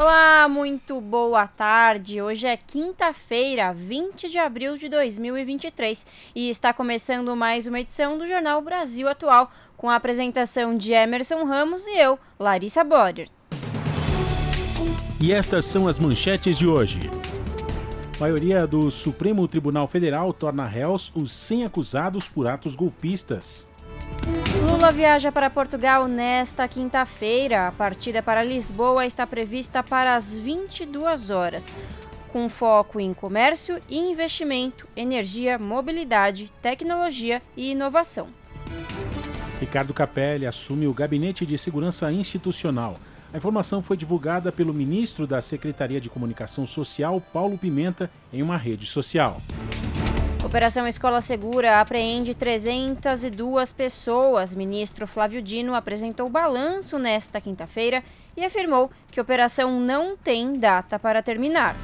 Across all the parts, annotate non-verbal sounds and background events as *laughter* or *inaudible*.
Olá, muito boa tarde. Hoje é quinta-feira, 20 de abril de 2023 e está começando mais uma edição do Jornal Brasil Atual com a apresentação de Emerson Ramos e eu, Larissa Boder. E estas são as manchetes de hoje. A maioria do Supremo Tribunal Federal torna réus os 100 acusados por atos golpistas. Lula viaja para Portugal nesta quinta-feira. A partida para Lisboa está prevista para as 22 horas, com foco em comércio e investimento, energia, mobilidade, tecnologia e inovação. Ricardo Capelli assume o Gabinete de Segurança Institucional. A informação foi divulgada pelo ministro da Secretaria de Comunicação Social, Paulo Pimenta, em uma rede social. Operação Escola Segura apreende 302 pessoas. Ministro Flávio Dino apresentou balanço nesta quinta-feira e afirmou que a operação não tem data para terminar.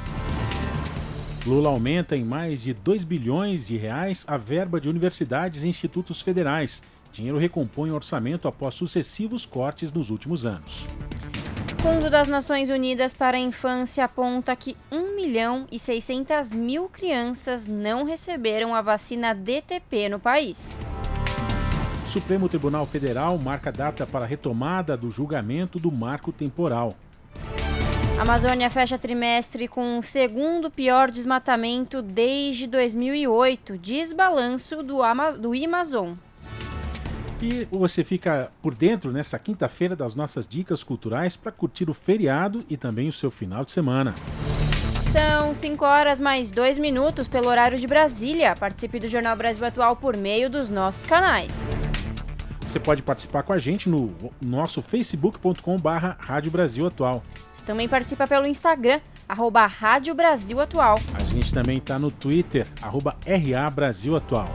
Lula aumenta em mais de 2 bilhões de reais a verba de universidades e institutos federais. Dinheiro recompõe o orçamento após sucessivos cortes nos últimos anos. Fundo das Nações Unidas para a Infância aponta que 1 milhão e 600 mil crianças não receberam a vacina DTP no país. Supremo Tribunal Federal marca data para a retomada do julgamento do marco temporal. A Amazônia fecha trimestre com o segundo pior desmatamento desde 2008, diz balanço do, Ama do Amazon. E você fica por dentro nessa quinta-feira das nossas dicas culturais para curtir o feriado e também o seu final de semana. São 5 horas mais 2 minutos pelo horário de Brasília. Participe do Jornal Brasil Atual por meio dos nossos canais. Você pode participar com a gente no nosso facebook.com/barra Rádio Brasil Atual. Você também participa pelo Instagram, arroba Rádio Brasil Atual. A gente também está no Twitter, arroba RA Brasil Atual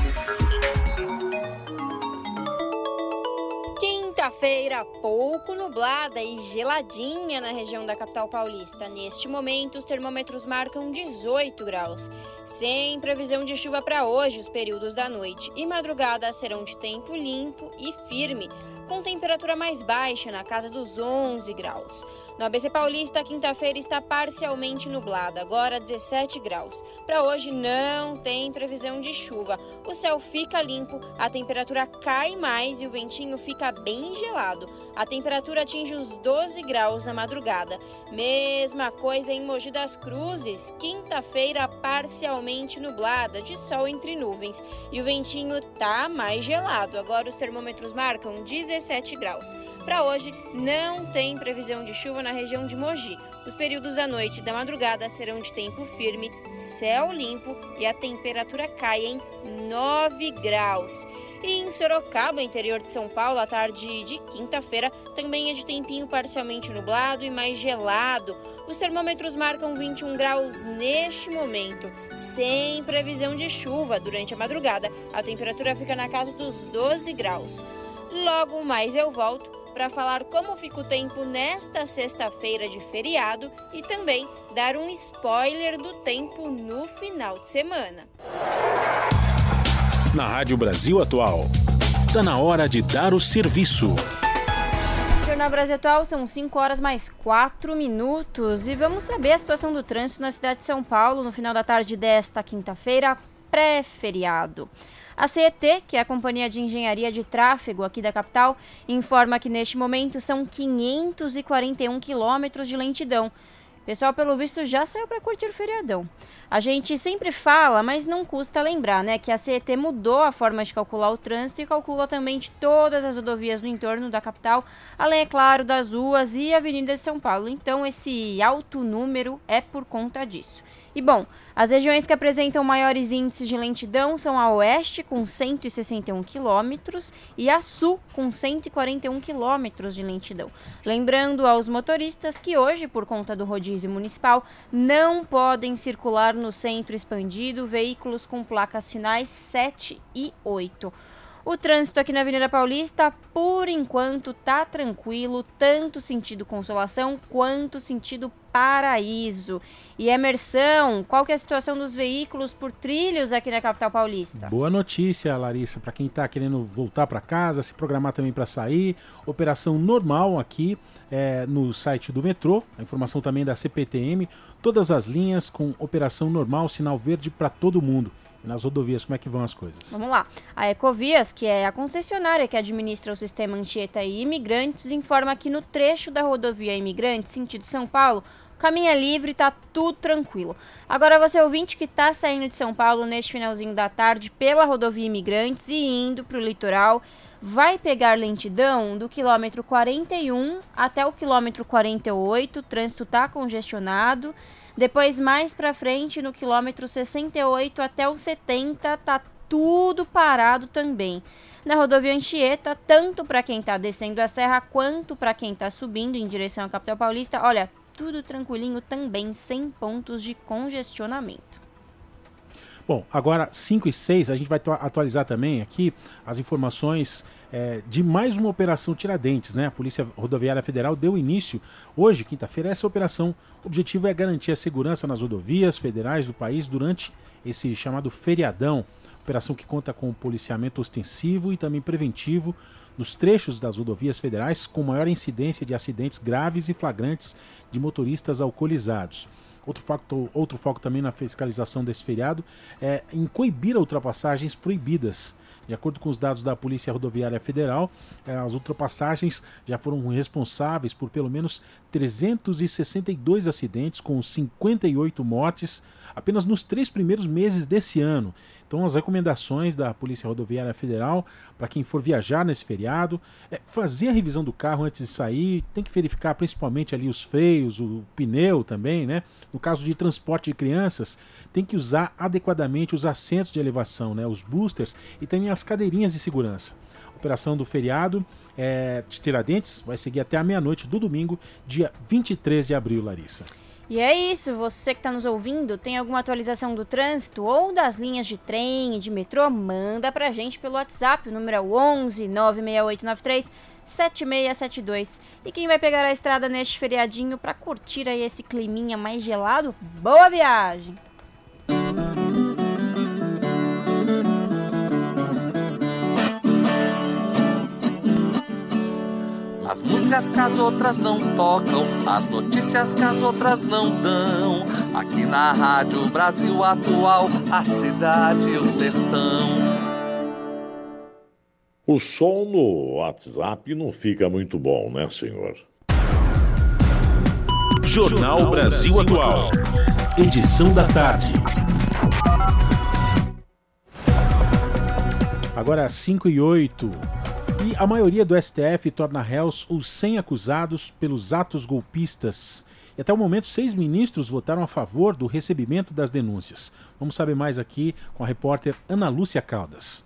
Pouco nublada e geladinha na região da capital paulista. Neste momento, os termômetros marcam 18 graus. Sem previsão de chuva para hoje, os períodos da noite e madrugada serão de tempo limpo e firme com temperatura mais baixa na casa dos 11 graus. No ABC Paulista, quinta-feira está parcialmente nublada, agora 17 graus. Para hoje não tem previsão de chuva. O céu fica limpo, a temperatura cai mais e o ventinho fica bem gelado. A temperatura atinge os 12 graus na madrugada. Mesma coisa em Mogi das Cruzes, quinta-feira parcialmente nublada, de sol entre nuvens. E o ventinho tá mais gelado. Agora os termômetros marcam 16 17 graus. Para hoje, não tem previsão de chuva na região de Mogi. Os períodos da noite e da madrugada serão de tempo firme, céu limpo e a temperatura cai em 9 graus. E em Sorocaba, interior de São Paulo, a tarde de quinta-feira também é de tempinho parcialmente nublado e mais gelado. Os termômetros marcam 21 graus neste momento, sem previsão de chuva durante a madrugada. A temperatura fica na casa dos 12 graus. Logo mais eu volto para falar como fica o tempo nesta sexta-feira de feriado e também dar um spoiler do tempo no final de semana. Na Rádio Brasil Atual, está na hora de dar o serviço. Jornal Brasil Atual são 5 horas mais 4 minutos e vamos saber a situação do trânsito na cidade de São Paulo no final da tarde desta quinta-feira, pré-feriado. A CET, que é a Companhia de Engenharia de Tráfego aqui da capital, informa que neste momento são 541 quilômetros de lentidão. Pessoal, pelo visto, já saiu para curtir o feriadão. A gente sempre fala, mas não custa lembrar, né, que a CET mudou a forma de calcular o trânsito e calcula também de todas as rodovias no entorno da capital, além, é claro, das ruas e avenidas de São Paulo. Então, esse alto número é por conta disso. E bom, as regiões que apresentam maiores índices de lentidão são a oeste, com 161 quilômetros, e a sul, com 141 quilômetros de lentidão. Lembrando aos motoristas que hoje, por conta do rodízio municipal, não podem circular no centro expandido veículos com placas finais 7 e 8. O trânsito aqui na Avenida Paulista, por enquanto, tá tranquilo, tanto sentido Consolação quanto sentido Paraíso. E Emersão, qual que é a situação dos veículos por trilhos aqui na capital paulista? Boa notícia, Larissa, para quem está querendo voltar para casa, se programar também para sair. Operação normal aqui é, no site do metrô, a informação também da CPTM, todas as linhas com operação normal, sinal verde para todo mundo nas rodovias, como é que vão as coisas? Vamos lá. A Ecovias, que é a concessionária que administra o sistema Anchieta e Imigrantes, informa que no trecho da rodovia Imigrantes, sentido São Paulo, é livre, tá tudo tranquilo. Agora você ouvinte que está saindo de São Paulo neste finalzinho da tarde pela rodovia Imigrantes e indo para o litoral, vai pegar lentidão do quilômetro 41 até o quilômetro 48, o trânsito está congestionado. Depois, mais para frente, no quilômetro 68 até o 70, tá tudo parado também. Na rodovia Anchieta, tanto para quem está descendo a serra quanto para quem está subindo em direção à capital paulista, olha, tudo tranquilinho também, sem pontos de congestionamento. Bom, agora 5 e 6, a gente vai atualizar também aqui as informações é, de mais uma operação Tiradentes, né? A Polícia Rodoviária Federal deu início hoje, quinta-feira, essa operação. O objetivo é garantir a segurança nas rodovias federais do país durante esse chamado feriadão. Operação que conta com policiamento ostensivo e também preventivo nos trechos das rodovias federais com maior incidência de acidentes graves e flagrantes de motoristas alcoolizados. Outro foco, outro foco também na fiscalização desse feriado é em coibir ultrapassagens proibidas de acordo com os dados da Polícia Rodoviária Federal, eh, as ultrapassagens já foram responsáveis por pelo menos 362 acidentes, com 58 mortes apenas nos três primeiros meses desse ano. Então, as recomendações da Polícia Rodoviária Federal para quem for viajar nesse feriado é fazer a revisão do carro antes de sair, tem que verificar principalmente ali os freios, o pneu também, né? No caso de transporte de crianças, tem que usar adequadamente os assentos de elevação, né? Os boosters e também as cadeirinhas de segurança. A operação do feriado é, de Tiradentes vai seguir até a meia-noite do domingo, dia 23 de abril, Larissa. E é isso, você que está nos ouvindo, tem alguma atualização do trânsito ou das linhas de trem e de metrô? Manda pra gente pelo WhatsApp, o número é 11 96893 7672. E quem vai pegar a estrada neste feriadinho para curtir aí esse climinha mais gelado? Boa viagem! As músicas que as outras não tocam, as notícias que as outras não dão. Aqui na Rádio Brasil Atual, a cidade e o sertão. O som no WhatsApp não fica muito bom, né, senhor? Jornal Brasil Atual. Edição da tarde. Agora 5 e 8. E a maioria do STF torna réus os 100 acusados pelos atos golpistas. E até o momento, seis ministros votaram a favor do recebimento das denúncias. Vamos saber mais aqui com a repórter Ana Lúcia Caldas.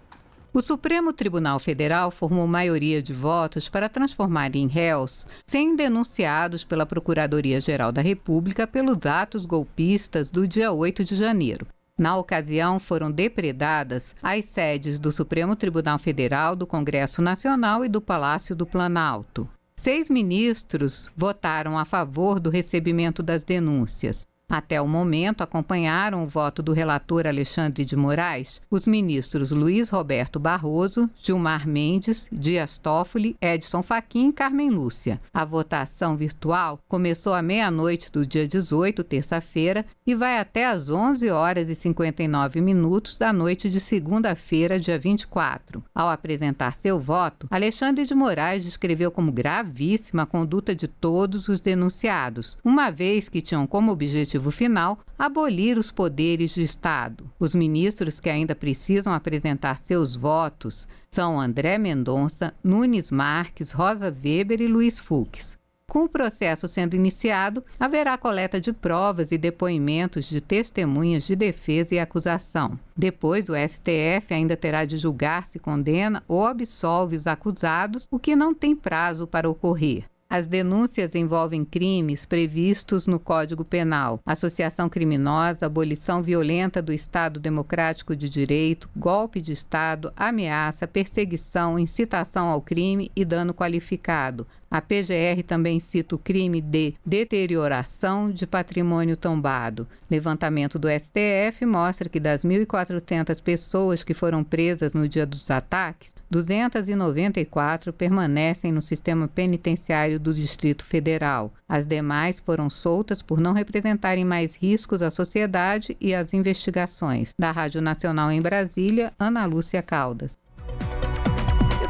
O Supremo Tribunal Federal formou maioria de votos para transformar em réus 100 denunciados pela Procuradoria-Geral da República pelos atos golpistas do dia 8 de janeiro. Na ocasião, foram depredadas as sedes do Supremo Tribunal Federal, do Congresso Nacional e do Palácio do Planalto. Seis ministros votaram a favor do recebimento das denúncias. Até o momento, acompanharam o voto do relator Alexandre de Moraes os ministros Luiz Roberto Barroso, Gilmar Mendes, Dias Toffoli, Edson Fachin e Carmen Lúcia. A votação virtual começou à meia-noite do dia 18, terça-feira, e vai até às 11 horas e 59 minutos da noite de segunda-feira, dia 24. Ao apresentar seu voto, Alexandre de Moraes descreveu como gravíssima a conduta de todos os denunciados, uma vez que tinham como objetivo objetivo final abolir os poderes do Estado. Os ministros que ainda precisam apresentar seus votos são André Mendonça, Nunes Marques, Rosa Weber e Luiz Fux. Com o processo sendo iniciado, haverá coleta de provas e depoimentos de testemunhas de defesa e acusação. Depois, o STF ainda terá de julgar se condena ou absolve os acusados, o que não tem prazo para ocorrer. As denúncias envolvem crimes previstos no Código Penal: associação criminosa, abolição violenta do Estado Democrático de Direito, golpe de Estado, ameaça, perseguição, incitação ao crime e dano qualificado. A PGR também cita o crime de deterioração de patrimônio tombado. Levantamento do STF mostra que das 1.400 pessoas que foram presas no dia dos ataques, 294 permanecem no sistema penitenciário do Distrito Federal. As demais foram soltas por não representarem mais riscos à sociedade e às investigações. Da Rádio Nacional em Brasília, Ana Lúcia Caldas.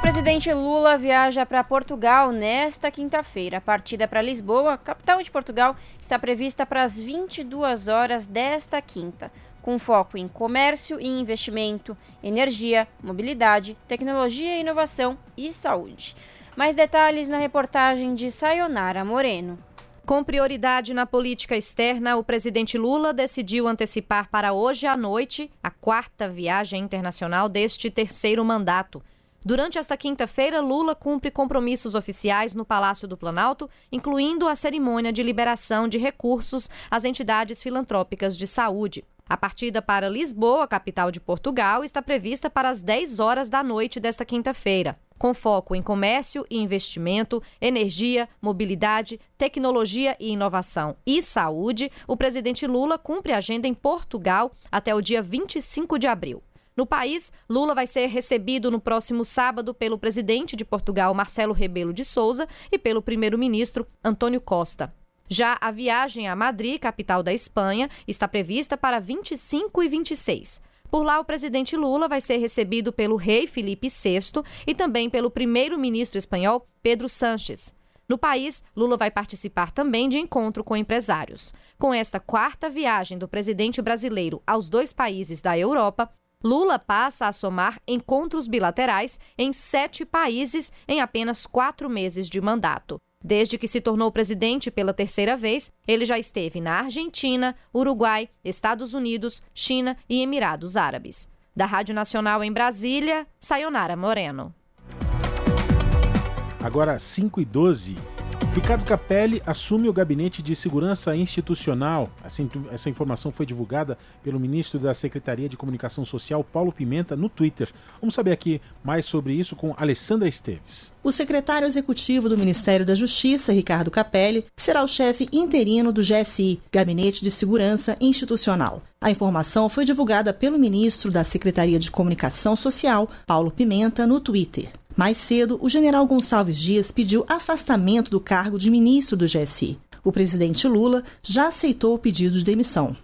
Presidente Lula viaja para Portugal nesta quinta-feira. A partida para Lisboa, capital de Portugal, está prevista para as 22 horas desta quinta com foco em comércio e investimento, energia, mobilidade, tecnologia e inovação e saúde. Mais detalhes na reportagem de Sayonara Moreno. Com prioridade na política externa, o presidente Lula decidiu antecipar para hoje à noite a quarta viagem internacional deste terceiro mandato. Durante esta quinta-feira, Lula cumpre compromissos oficiais no Palácio do Planalto, incluindo a cerimônia de liberação de recursos às entidades filantrópicas de saúde. A partida para Lisboa, capital de Portugal, está prevista para as 10 horas da noite desta quinta-feira. Com foco em comércio e investimento, energia, mobilidade, tecnologia e inovação e saúde, o presidente Lula cumpre a agenda em Portugal até o dia 25 de abril. No país, Lula vai ser recebido no próximo sábado pelo presidente de Portugal, Marcelo Rebelo de Souza, e pelo primeiro-ministro Antônio Costa. Já a viagem a Madrid, capital da Espanha, está prevista para 25 e 26. Por lá, o presidente Lula vai ser recebido pelo rei Felipe VI e também pelo primeiro-ministro espanhol Pedro Sánchez. No país, Lula vai participar também de encontro com empresários. Com esta quarta viagem do presidente brasileiro aos dois países da Europa, Lula passa a somar encontros bilaterais em sete países em apenas quatro meses de mandato. Desde que se tornou presidente pela terceira vez, ele já esteve na Argentina, Uruguai, Estados Unidos, China e Emirados Árabes. Da Rádio Nacional em Brasília, Sayonara Moreno. Agora 5 e 12. Ricardo Capelli assume o gabinete de segurança institucional. Essa informação foi divulgada pelo ministro da Secretaria de Comunicação Social, Paulo Pimenta, no Twitter. Vamos saber aqui mais sobre isso com Alessandra Esteves. O secretário executivo do Ministério da Justiça, Ricardo Capelli, será o chefe interino do GSI, Gabinete de Segurança Institucional. A informação foi divulgada pelo ministro da Secretaria de Comunicação Social, Paulo Pimenta, no Twitter. Mais cedo, o general Gonçalves Dias pediu afastamento do cargo de ministro do GSI. O presidente Lula já aceitou o pedido de demissão.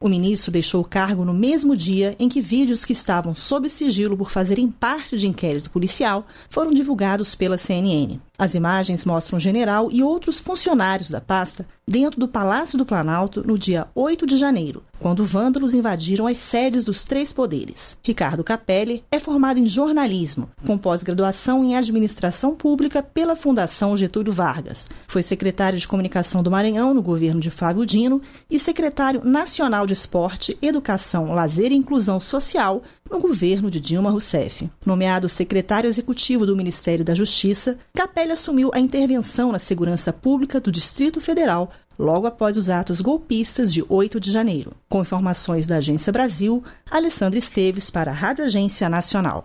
O ministro deixou o cargo no mesmo dia em que vídeos que estavam sob sigilo por fazerem parte de inquérito policial foram divulgados pela CNN. As imagens mostram o general e outros funcionários da pasta dentro do Palácio do Planalto no dia 8 de janeiro, quando vândalos invadiram as sedes dos três poderes. Ricardo Capelli é formado em jornalismo, com pós-graduação em administração pública pela Fundação Getúlio Vargas. Foi secretário de comunicação do Maranhão no governo de Flávio Dino e secretário nacional de Esporte, Educação, Lazer e Inclusão Social no governo de Dilma Rousseff. Nomeado secretário executivo do Ministério da Justiça, Capelli assumiu a intervenção na segurança pública do Distrito Federal logo após os atos golpistas de 8 de janeiro. Com informações da Agência Brasil, Alessandra Esteves para a Rádio Agência Nacional.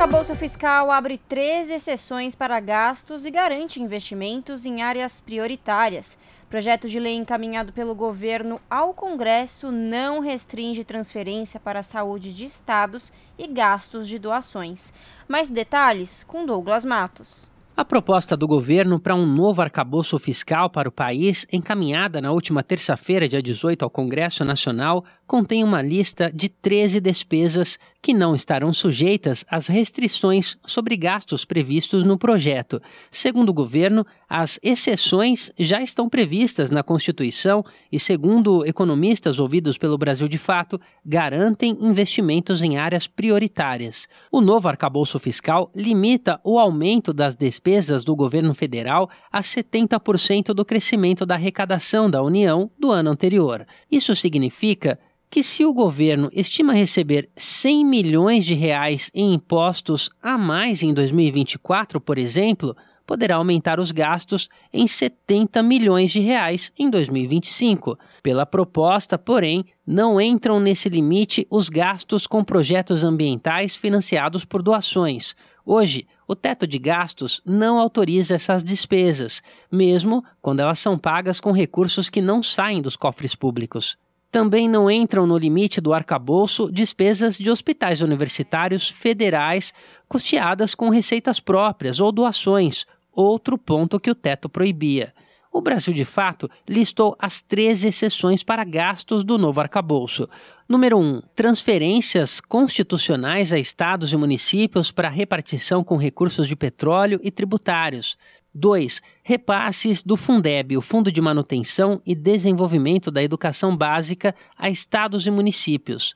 A Bolsa Fiscal abre 13 exceções para gastos e garante investimentos em áreas prioritárias. Projeto de lei encaminhado pelo governo ao Congresso não restringe transferência para a saúde de estados e gastos de doações. Mais detalhes com Douglas Matos. A proposta do governo para um novo arcabouço fiscal para o país, encaminhada na última terça-feira, dia 18, ao Congresso Nacional, contém uma lista de 13 despesas que não estarão sujeitas às restrições sobre gastos previstos no projeto. Segundo o governo, as exceções já estão previstas na Constituição e, segundo economistas ouvidos pelo Brasil de Fato, garantem investimentos em áreas prioritárias. O novo arcabouço fiscal limita o aumento das despesas do governo federal a 70% do crescimento da arrecadação da União do ano anterior. Isso significa que se o governo estima receber 100 milhões de reais em impostos a mais em 2024, por exemplo, poderá aumentar os gastos em 70 milhões de reais em 2025. Pela proposta, porém, não entram nesse limite os gastos com projetos ambientais financiados por doações. Hoje, o teto de gastos não autoriza essas despesas, mesmo quando elas são pagas com recursos que não saem dos cofres públicos. Também não entram no limite do arcabouço despesas de hospitais universitários federais custeadas com receitas próprias ou doações, outro ponto que o teto proibia. O Brasil, de fato, listou as três exceções para gastos do novo arcabouço. Número 1. Um, transferências constitucionais a estados e municípios para repartição com recursos de petróleo e tributários. 2. Repasses do Fundeb, o Fundo de Manutenção e Desenvolvimento da Educação Básica, a estados e municípios.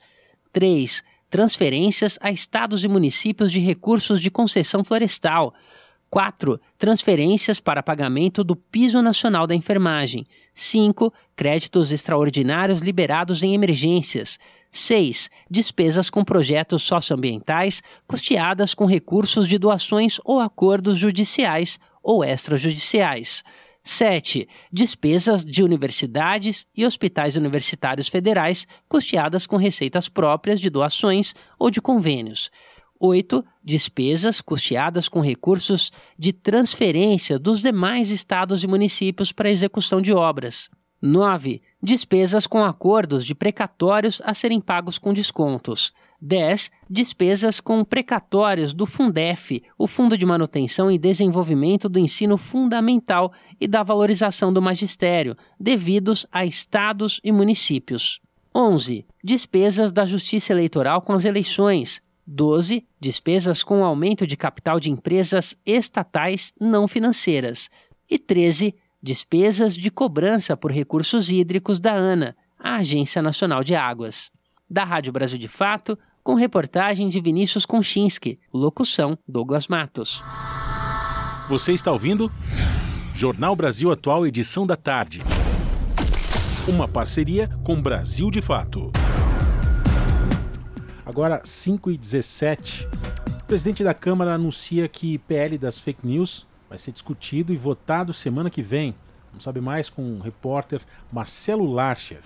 3. Transferências a estados e municípios de recursos de concessão florestal. 4. Transferências para pagamento do Piso Nacional da Enfermagem. 5. Créditos extraordinários liberados em emergências. 6. Despesas com projetos socioambientais custeadas com recursos de doações ou acordos judiciais ou extrajudiciais. 7. Despesas de universidades e hospitais universitários federais custeadas com receitas próprias de doações ou de convênios. 8. Despesas custeadas com recursos de transferência dos demais estados e municípios para execução de obras. 9. Despesas com acordos de precatórios a serem pagos com descontos. 10. Despesas com precatórios do Fundef, o Fundo de Manutenção e Desenvolvimento do Ensino Fundamental e da Valorização do Magistério, devidos a estados e municípios. 11. Despesas da Justiça Eleitoral com as eleições. 12. Despesas com aumento de capital de empresas estatais não financeiras. E 13. Despesas de cobrança por recursos hídricos da ANA, a Agência Nacional de Águas. Da Rádio Brasil de Fato, com reportagem de Vinícius Konchinski, locução Douglas Matos. Você está ouvindo? Jornal Brasil Atual, edição da tarde. Uma parceria com Brasil de Fato. Agora, 5 e 17 o presidente da Câmara anuncia que PL das fake news vai ser discutido e votado semana que vem. Vamos saber mais com o repórter Marcelo Larcher.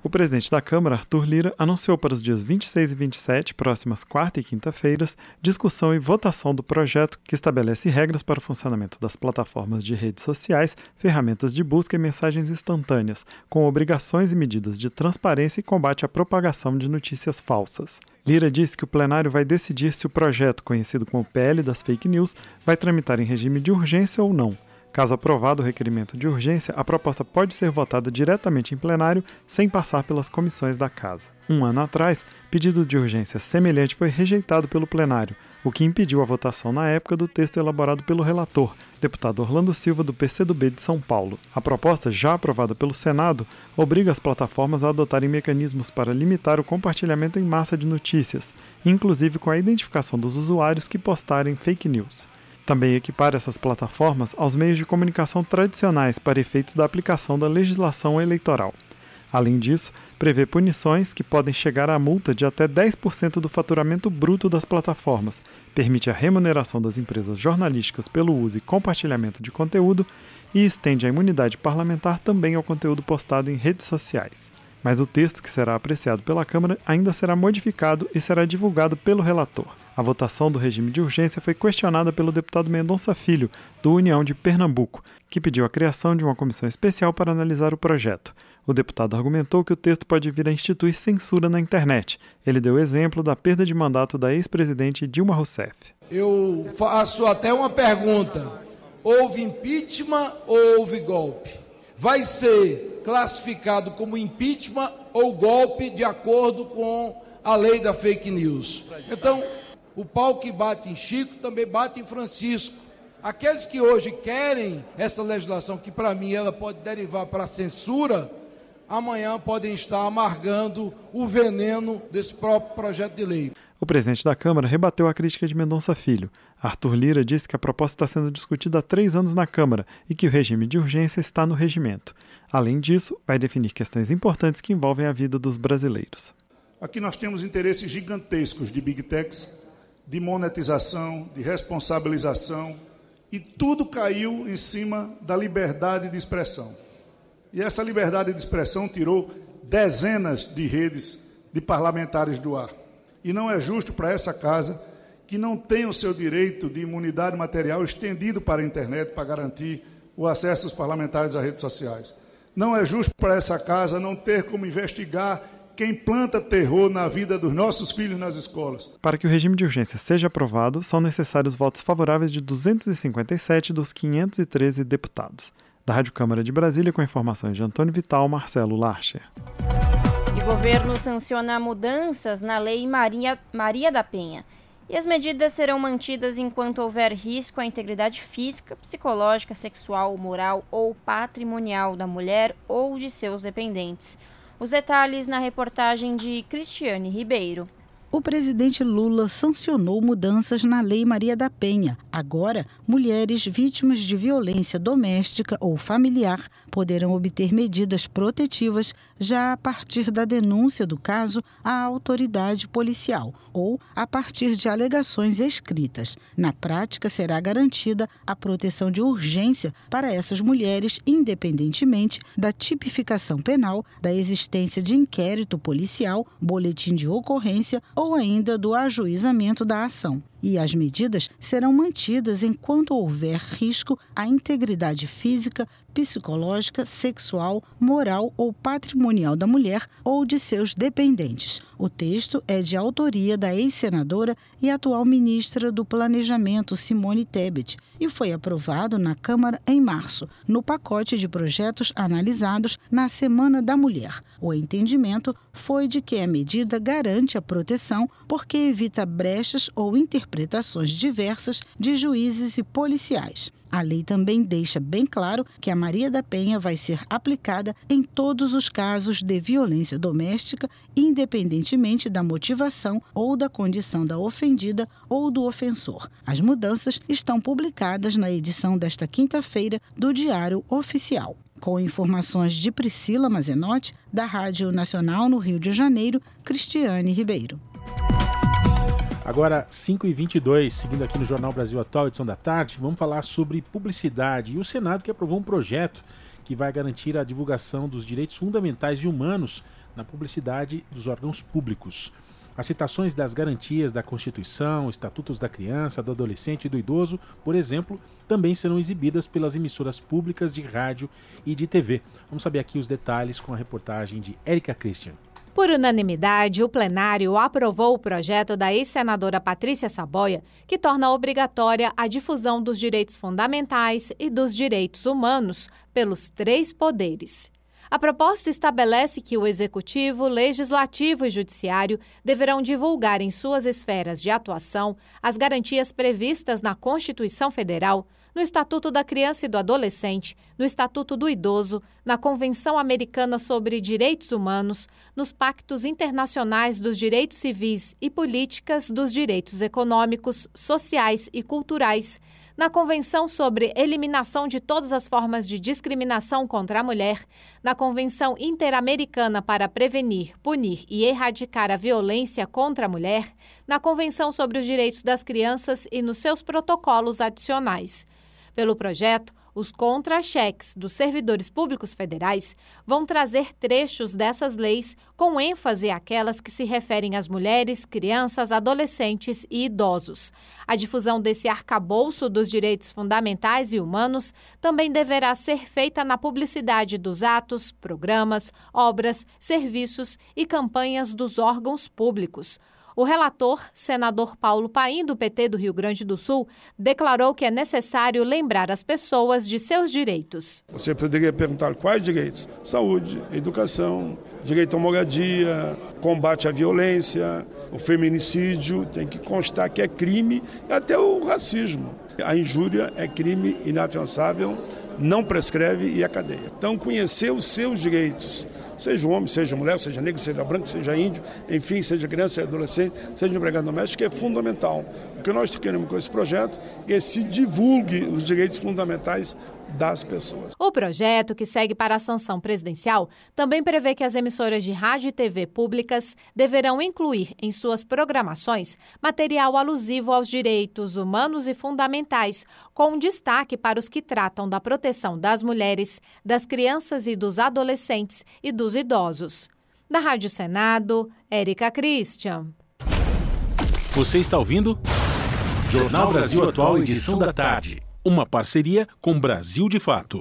O presidente da Câmara, Arthur Lira, anunciou para os dias 26 e 27, próximas quarta e quinta-feiras, discussão e votação do projeto que estabelece regras para o funcionamento das plataformas de redes sociais, ferramentas de busca e mensagens instantâneas, com obrigações e medidas de transparência e combate à propagação de notícias falsas. Lira disse que o plenário vai decidir se o projeto, conhecido como PL das Fake News, vai tramitar em regime de urgência ou não. Caso aprovado o requerimento de urgência, a proposta pode ser votada diretamente em plenário sem passar pelas comissões da Casa. Um ano atrás, pedido de urgência semelhante foi rejeitado pelo plenário, o que impediu a votação na época do texto elaborado pelo relator, deputado Orlando Silva, do PCdoB de São Paulo. A proposta, já aprovada pelo Senado, obriga as plataformas a adotarem mecanismos para limitar o compartilhamento em massa de notícias, inclusive com a identificação dos usuários que postarem fake news. Também equipara essas plataformas aos meios de comunicação tradicionais para efeitos da aplicação da legislação eleitoral. Além disso, prevê punições que podem chegar a multa de até 10% do faturamento bruto das plataformas, permite a remuneração das empresas jornalísticas pelo uso e compartilhamento de conteúdo e estende a imunidade parlamentar também ao conteúdo postado em redes sociais. Mas o texto que será apreciado pela Câmara ainda será modificado e será divulgado pelo relator. A votação do regime de urgência foi questionada pelo deputado Mendonça Filho, do União de Pernambuco, que pediu a criação de uma comissão especial para analisar o projeto. O deputado argumentou que o texto pode vir a instituir censura na internet. Ele deu exemplo da perda de mandato da ex-presidente Dilma Rousseff. Eu faço até uma pergunta: houve impeachment ou houve golpe? Vai ser classificado como impeachment ou golpe de acordo com a lei da fake news. Então, o pau que bate em Chico também bate em Francisco. Aqueles que hoje querem essa legislação, que para mim ela pode derivar para a censura, amanhã podem estar amargando o veneno desse próprio projeto de lei. O presidente da Câmara rebateu a crítica de Mendonça Filho. Arthur Lira disse que a proposta está sendo discutida há três anos na Câmara e que o regime de urgência está no regimento. Além disso, vai definir questões importantes que envolvem a vida dos brasileiros. Aqui nós temos interesses gigantescos de big techs, de monetização, de responsabilização, e tudo caiu em cima da liberdade de expressão. E essa liberdade de expressão tirou dezenas de redes de parlamentares do ar. E não é justo para essa casa que não tem o seu direito de imunidade material estendido para a internet para garantir o acesso dos parlamentares às redes sociais. Não é justo para essa casa não ter como investigar quem planta terror na vida dos nossos filhos nas escolas. Para que o regime de urgência seja aprovado, são necessários votos favoráveis de 257 dos 513 deputados. Da Rádio Câmara de Brasília, com informações de Antônio Vital, Marcelo Larcher. O governo sanciona mudanças na Lei Maria, Maria da Penha. E as medidas serão mantidas enquanto houver risco à integridade física, psicológica, sexual, moral ou patrimonial da mulher ou de seus dependentes. Os detalhes na reportagem de Cristiane Ribeiro o presidente Lula sancionou mudanças na Lei Maria da Penha. Agora, mulheres vítimas de violência doméstica ou familiar poderão obter medidas protetivas já a partir da denúncia do caso à autoridade policial ou a partir de alegações escritas. Na prática, será garantida a proteção de urgência para essas mulheres, independentemente da tipificação penal, da existência de inquérito policial, boletim de ocorrência ou ainda do ajuizamento da ação e as medidas serão mantidas enquanto houver risco à integridade física, psicológica, sexual, moral ou patrimonial da mulher ou de seus dependentes. O texto é de autoria da ex-senadora e atual ministra do Planejamento, Simone Tebet, e foi aprovado na Câmara em março, no pacote de projetos analisados na Semana da Mulher. O entendimento foi de que a medida garante a proteção porque evita brechas ou interpretações interpretações diversas de juízes e policiais. A lei também deixa bem claro que a Maria da Penha vai ser aplicada em todos os casos de violência doméstica, independentemente da motivação ou da condição da ofendida ou do ofensor. As mudanças estão publicadas na edição desta quinta-feira do Diário Oficial. Com informações de Priscila Mazenotti, da Rádio Nacional no Rio de Janeiro, Cristiane Ribeiro. Agora, 5h22, seguindo aqui no Jornal Brasil Atual, edição da tarde, vamos falar sobre publicidade. E o Senado que aprovou um projeto que vai garantir a divulgação dos direitos fundamentais e humanos na publicidade dos órgãos públicos. As citações das garantias da Constituição, estatutos da criança, do adolescente e do idoso, por exemplo, também serão exibidas pelas emissoras públicas de rádio e de TV. Vamos saber aqui os detalhes com a reportagem de Erika Christian. Por unanimidade, o plenário aprovou o projeto da ex-senadora Patrícia Saboia, que torna obrigatória a difusão dos direitos fundamentais e dos direitos humanos pelos três poderes. A proposta estabelece que o Executivo, Legislativo e Judiciário deverão divulgar em suas esferas de atuação as garantias previstas na Constituição Federal no Estatuto da Criança e do Adolescente, no Estatuto do Idoso, na Convenção Americana sobre Direitos Humanos, nos Pactos Internacionais dos Direitos Civis e Políticas dos Direitos Econômicos, Sociais e Culturais, na Convenção sobre Eliminação de Todas as Formas de Discriminação contra a Mulher, na Convenção Interamericana para Prevenir, Punir e Erradicar a Violência contra a Mulher, na Convenção sobre os Direitos das Crianças e nos seus protocolos adicionais. Pelo projeto, Os contra-cheques dos servidores públicos federais vão trazer trechos dessas leis com ênfase àquelas que se referem às mulheres, crianças, adolescentes e idosos. A difusão desse arcabouço dos direitos fundamentais e humanos também deverá ser feita na publicidade dos atos, programas, obras, serviços e campanhas dos órgãos públicos. O relator, senador Paulo Paim, do PT do Rio Grande do Sul, declarou que é necessário lembrar as pessoas de seus direitos. Você poderia perguntar quais direitos? Saúde, educação, direito à moradia, combate à violência, o feminicídio, tem que constar que é crime até o racismo. A injúria é crime inafiançável, não prescreve e é cadeia. Então, conhecer os seus direitos seja homem, seja mulher, seja negro, seja branco, seja índio, enfim, seja criança, seja adolescente, seja empregado doméstico, é fundamental. O que nós queremos com esse projeto é que se divulgue os direitos fundamentais das pessoas. O projeto, que segue para a sanção presidencial, também prevê que as emissoras de rádio e TV públicas deverão incluir em suas programações material alusivo aos direitos humanos e fundamentais, com destaque para os que tratam da proteção das mulheres, das crianças e dos adolescentes e dos idosos. Da Rádio Senado, Érica Christian. Você está ouvindo? Jornal Brasil Atual, edição da tarde. Uma parceria com Brasil de Fato.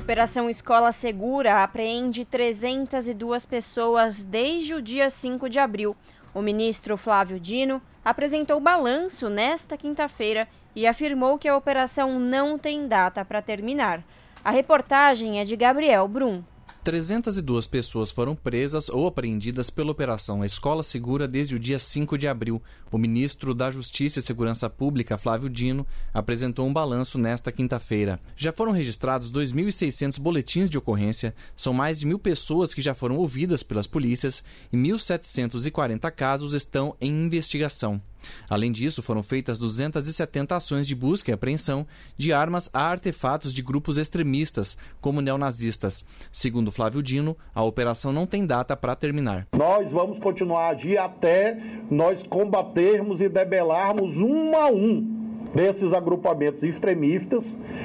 Operação Escola Segura apreende 302 pessoas desde o dia 5 de abril. O ministro Flávio Dino apresentou balanço nesta quinta-feira e afirmou que a operação não tem data para terminar. A reportagem é de Gabriel Brum. 302 pessoas foram presas ou apreendidas pela Operação Escola Segura desde o dia 5 de abril. O ministro da Justiça e Segurança Pública, Flávio Dino, apresentou um balanço nesta quinta-feira. Já foram registrados 2.600 boletins de ocorrência, são mais de mil pessoas que já foram ouvidas pelas polícias e 1.740 casos estão em investigação. Além disso, foram feitas 270 ações de busca e apreensão de armas a artefatos de grupos extremistas, como neonazistas. Segundo Flávio Dino, a operação não tem data para terminar. Nós vamos continuar a agir até nós combatermos e debelarmos um a um desses agrupamentos extremistas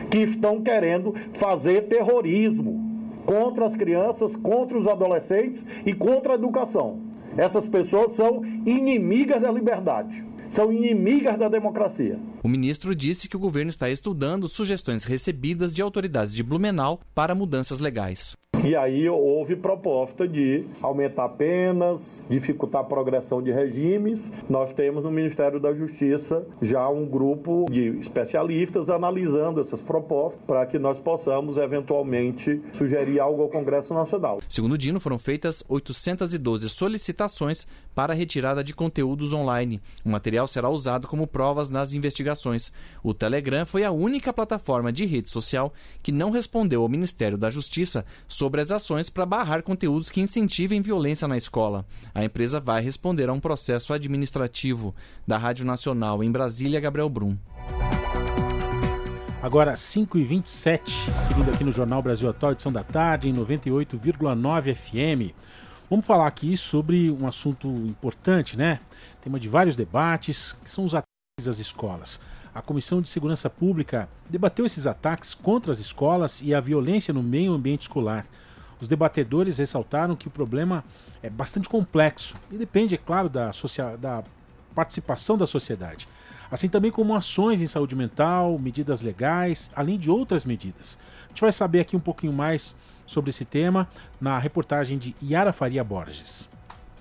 que estão querendo fazer terrorismo contra as crianças, contra os adolescentes e contra a educação. Essas pessoas são inimigas da liberdade são inimigas da democracia. O ministro disse que o governo está estudando sugestões recebidas de autoridades de Blumenau para mudanças legais. E aí houve proposta de aumentar penas, dificultar a progressão de regimes. Nós temos no Ministério da Justiça já um grupo de especialistas analisando essas propostas para que nós possamos eventualmente sugerir algo ao Congresso Nacional. Segundo Dino, foram feitas 812 solicitações para retirada de conteúdos online. O material será usado como provas nas investigações. O Telegram foi a única plataforma de rede social que não respondeu ao Ministério da Justiça sobre as ações para barrar conteúdos que incentivem violência na escola. A empresa vai responder a um processo administrativo. Da Rádio Nacional em Brasília, Gabriel Brum. Agora, 5h27, seguindo aqui no Jornal Brasil Atual, edição da tarde, em 98,9 FM. Vamos falar aqui sobre um assunto importante, né? Tema de vários debates, que são os ataques às escolas. A Comissão de Segurança Pública debateu esses ataques contra as escolas e a violência no meio ambiente escolar. Os debatedores ressaltaram que o problema é bastante complexo e depende, é claro, da, da participação da sociedade. Assim também como ações em saúde mental, medidas legais, além de outras medidas. A gente vai saber aqui um pouquinho mais sobre esse tema na reportagem de Yara Faria Borges.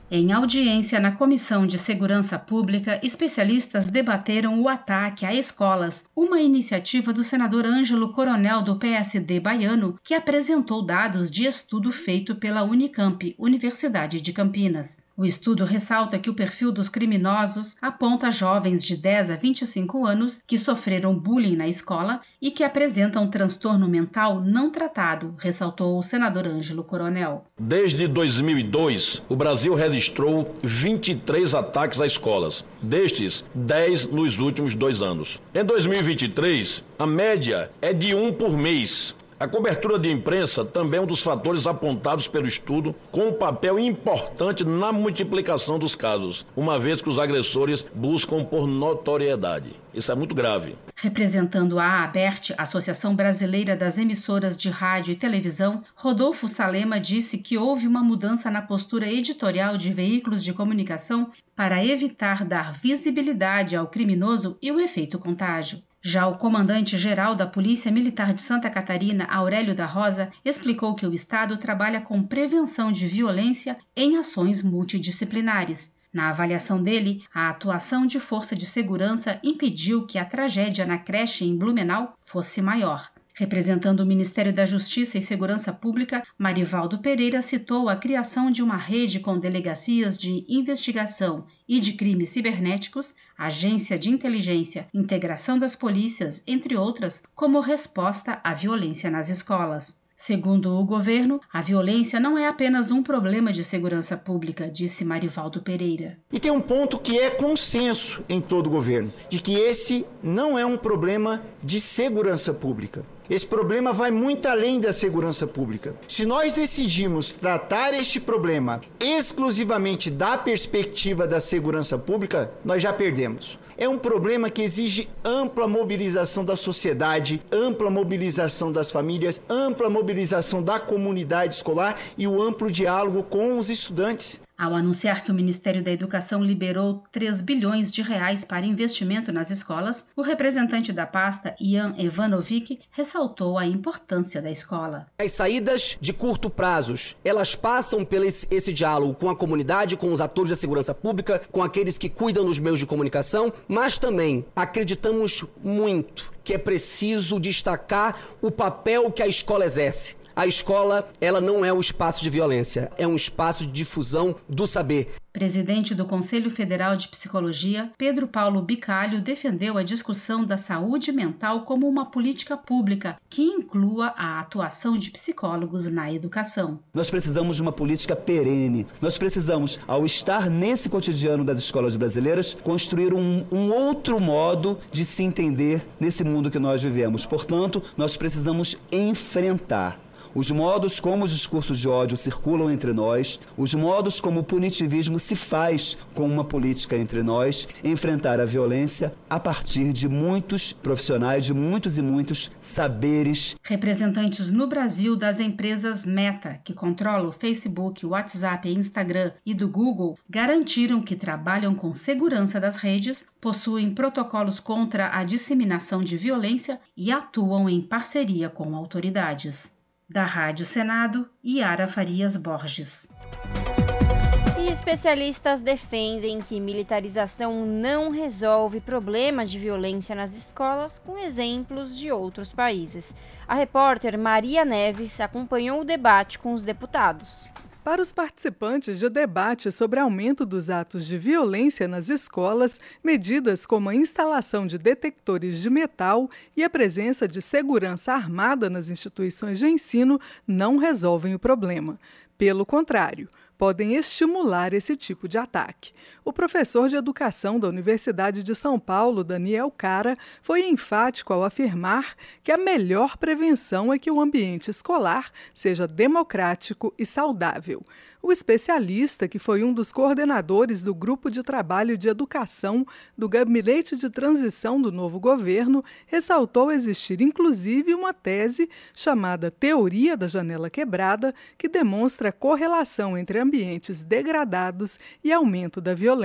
Em audiência na Comissão de Segurança Pública, especialistas debateram o ataque a escolas, uma iniciativa do senador Ângelo Coronel do PSD baiano, que apresentou dados de estudo feito pela Unicamp, Universidade de Campinas. O estudo ressalta que o perfil dos criminosos aponta jovens de 10 a 25 anos que sofreram bullying na escola e que apresentam transtorno mental não tratado, ressaltou o senador Ângelo Coronel. Desde 2002, o Brasil registrou 23 ataques a escolas. Destes, 10 nos últimos dois anos. Em 2023, a média é de um por mês. A cobertura de imprensa também é um dos fatores apontados pelo estudo com um papel importante na multiplicação dos casos, uma vez que os agressores buscam por notoriedade. Isso é muito grave. Representando a ABERT, Associação Brasileira das Emissoras de Rádio e Televisão, Rodolfo Salema disse que houve uma mudança na postura editorial de veículos de comunicação para evitar dar visibilidade ao criminoso e o efeito contágio. Já o comandante-geral da Polícia Militar de Santa Catarina, Aurélio da Rosa, explicou que o Estado trabalha com prevenção de violência em ações multidisciplinares. Na avaliação dele, a atuação de força de segurança impediu que a tragédia na creche em Blumenau fosse maior. Representando o Ministério da Justiça e Segurança Pública, Marivaldo Pereira citou a criação de uma rede com delegacias de investigação e de crimes cibernéticos, agência de inteligência, integração das polícias, entre outras, como resposta à violência nas escolas. Segundo o governo, a violência não é apenas um problema de segurança pública, disse Marivaldo Pereira. E tem um ponto que é consenso em todo o governo, de que esse não é um problema de segurança pública. Esse problema vai muito além da segurança pública. Se nós decidimos tratar este problema exclusivamente da perspectiva da segurança pública, nós já perdemos. É um problema que exige ampla mobilização da sociedade, ampla mobilização das famílias, ampla mobilização da comunidade escolar e o amplo diálogo com os estudantes. Ao anunciar que o Ministério da Educação liberou 3 bilhões de reais para investimento nas escolas, o representante da pasta, Ian Evanovic, ressaltou a importância da escola. As saídas de curto prazos, elas passam pelo esse, esse diálogo com a comunidade, com os atores da segurança pública, com aqueles que cuidam dos meios de comunicação, mas também acreditamos muito que é preciso destacar o papel que a escola exerce a escola, ela não é um espaço de violência, é um espaço de difusão do saber. Presidente do Conselho Federal de Psicologia, Pedro Paulo Bicalho defendeu a discussão da saúde mental como uma política pública que inclua a atuação de psicólogos na educação. Nós precisamos de uma política perene. Nós precisamos, ao estar nesse cotidiano das escolas brasileiras, construir um, um outro modo de se entender nesse mundo que nós vivemos. Portanto, nós precisamos enfrentar os modos como os discursos de ódio circulam entre nós, os modos como o punitivismo se faz com uma política entre nós, enfrentar a violência a partir de muitos profissionais, de muitos e muitos saberes. Representantes no Brasil das empresas Meta, que controlam o Facebook, WhatsApp e Instagram, e do Google, garantiram que trabalham com segurança das redes, possuem protocolos contra a disseminação de violência e atuam em parceria com autoridades. Da Rádio Senado, Yara Farias Borges. E especialistas defendem que militarização não resolve problemas de violência nas escolas, com exemplos de outros países. A repórter Maria Neves acompanhou o debate com os deputados. Para os participantes de debate sobre aumento dos atos de violência nas escolas, medidas como a instalação de detectores de metal e a presença de segurança armada nas instituições de ensino não resolvem o problema. Pelo contrário, podem estimular esse tipo de ataque. O professor de educação da Universidade de São Paulo, Daniel Cara, foi enfático ao afirmar que a melhor prevenção é que o ambiente escolar seja democrático e saudável. O especialista, que foi um dos coordenadores do Grupo de Trabalho de Educação do Gabinete de Transição do novo governo, ressaltou existir inclusive uma tese chamada Teoria da Janela Quebrada, que demonstra a correlação entre ambientes degradados e aumento da violência.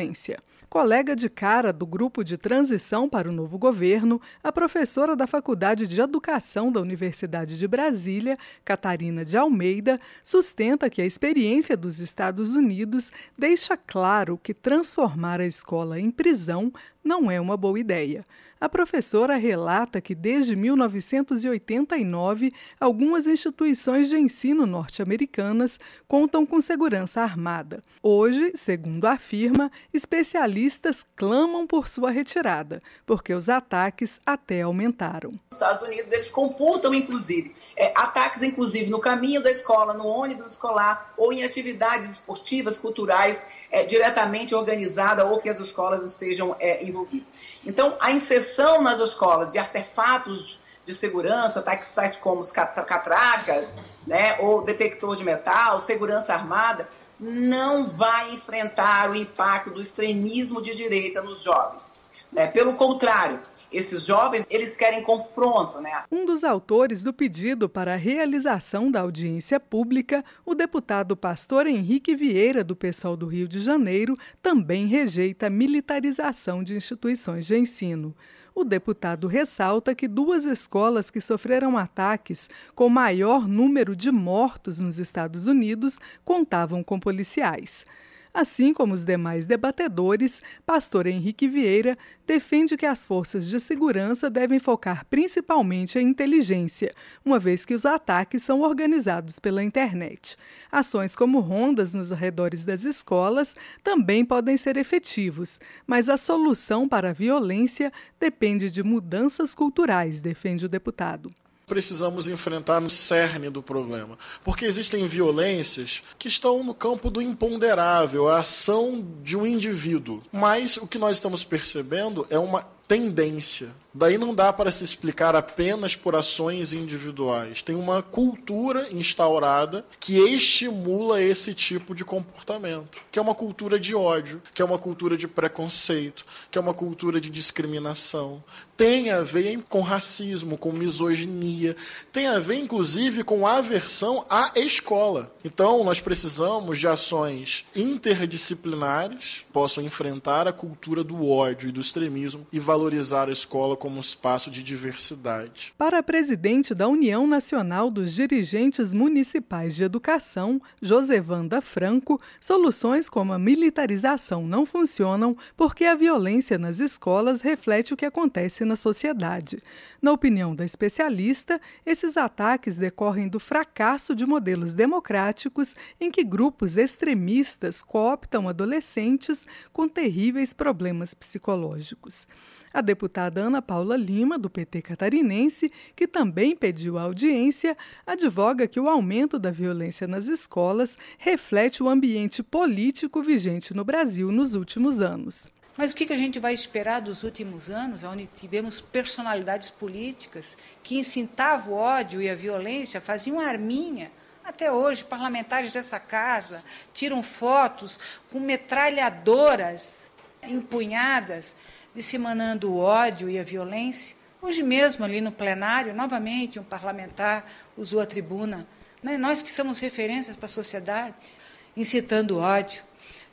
Colega de cara do grupo de transição para o novo governo, a professora da Faculdade de Educação da Universidade de Brasília, Catarina de Almeida, sustenta que a experiência dos Estados Unidos deixa claro que transformar a escola em prisão não é uma boa ideia. A professora relata que desde 1989, algumas instituições de ensino norte-americanas contam com segurança armada. Hoje, segundo afirma, especialistas clamam por sua retirada, porque os ataques até aumentaram. Os Estados Unidos eles computam, inclusive, é, ataques, inclusive, no caminho da escola, no ônibus escolar ou em atividades esportivas, culturais é, diretamente organizada ou que as escolas estejam é, envolvidas. Então, a inserção nas escolas de artefatos de segurança, tais, como os catracas, né, ou detector de metal, segurança armada, não vai enfrentar o impacto do extremismo de direita nos jovens. Né? Pelo contrário, esses jovens, eles querem confronto, né? Um dos autores do pedido para a realização da audiência pública, o deputado pastor Henrique Vieira, do PSOL do Rio de Janeiro, também rejeita a militarização de instituições de ensino. O deputado ressalta que duas escolas que sofreram ataques com maior número de mortos nos Estados Unidos contavam com policiais. Assim como os demais debatedores, pastor Henrique Vieira defende que as forças de segurança devem focar principalmente em inteligência, uma vez que os ataques são organizados pela internet. Ações como rondas nos arredores das escolas também podem ser efetivos, mas a solução para a violência depende de mudanças culturais, defende o deputado precisamos enfrentar no cerne do problema. Porque existem violências que estão no campo do imponderável, a ação de um indivíduo. Mas o que nós estamos percebendo é uma tendência. Daí não dá para se explicar apenas por ações individuais. Tem uma cultura instaurada que estimula esse tipo de comportamento, que é uma cultura de ódio, que é uma cultura de preconceito, que é uma cultura de discriminação. Tem a ver com racismo, com misoginia, tem a ver inclusive com aversão à escola. Então, nós precisamos de ações interdisciplinares possam enfrentar a cultura do ódio e do extremismo e valorizar a escola como um espaço de diversidade. Para a presidente da União Nacional dos Dirigentes Municipais de Educação, Josevanda Franco, soluções como a militarização não funcionam porque a violência nas escolas reflete o que acontece na sociedade. Na opinião da especialista, esses ataques decorrem do fracasso de modelos democráticos em que grupos extremistas cooptam adolescentes com terríveis problemas psicológicos. A deputada Ana Paula Lima, do PT catarinense, que também pediu a audiência, advoga que o aumento da violência nas escolas reflete o ambiente político vigente no Brasil nos últimos anos. Mas o que a gente vai esperar dos últimos anos, onde tivemos personalidades políticas que incitavam o ódio e a violência, faziam arminha até hoje, parlamentares dessa casa tiram fotos com metralhadoras empunhadas disseminando o ódio e a violência. Hoje mesmo, ali no plenário, novamente um parlamentar usou a tribuna. Né? Nós que somos referências para a sociedade, incitando ódio.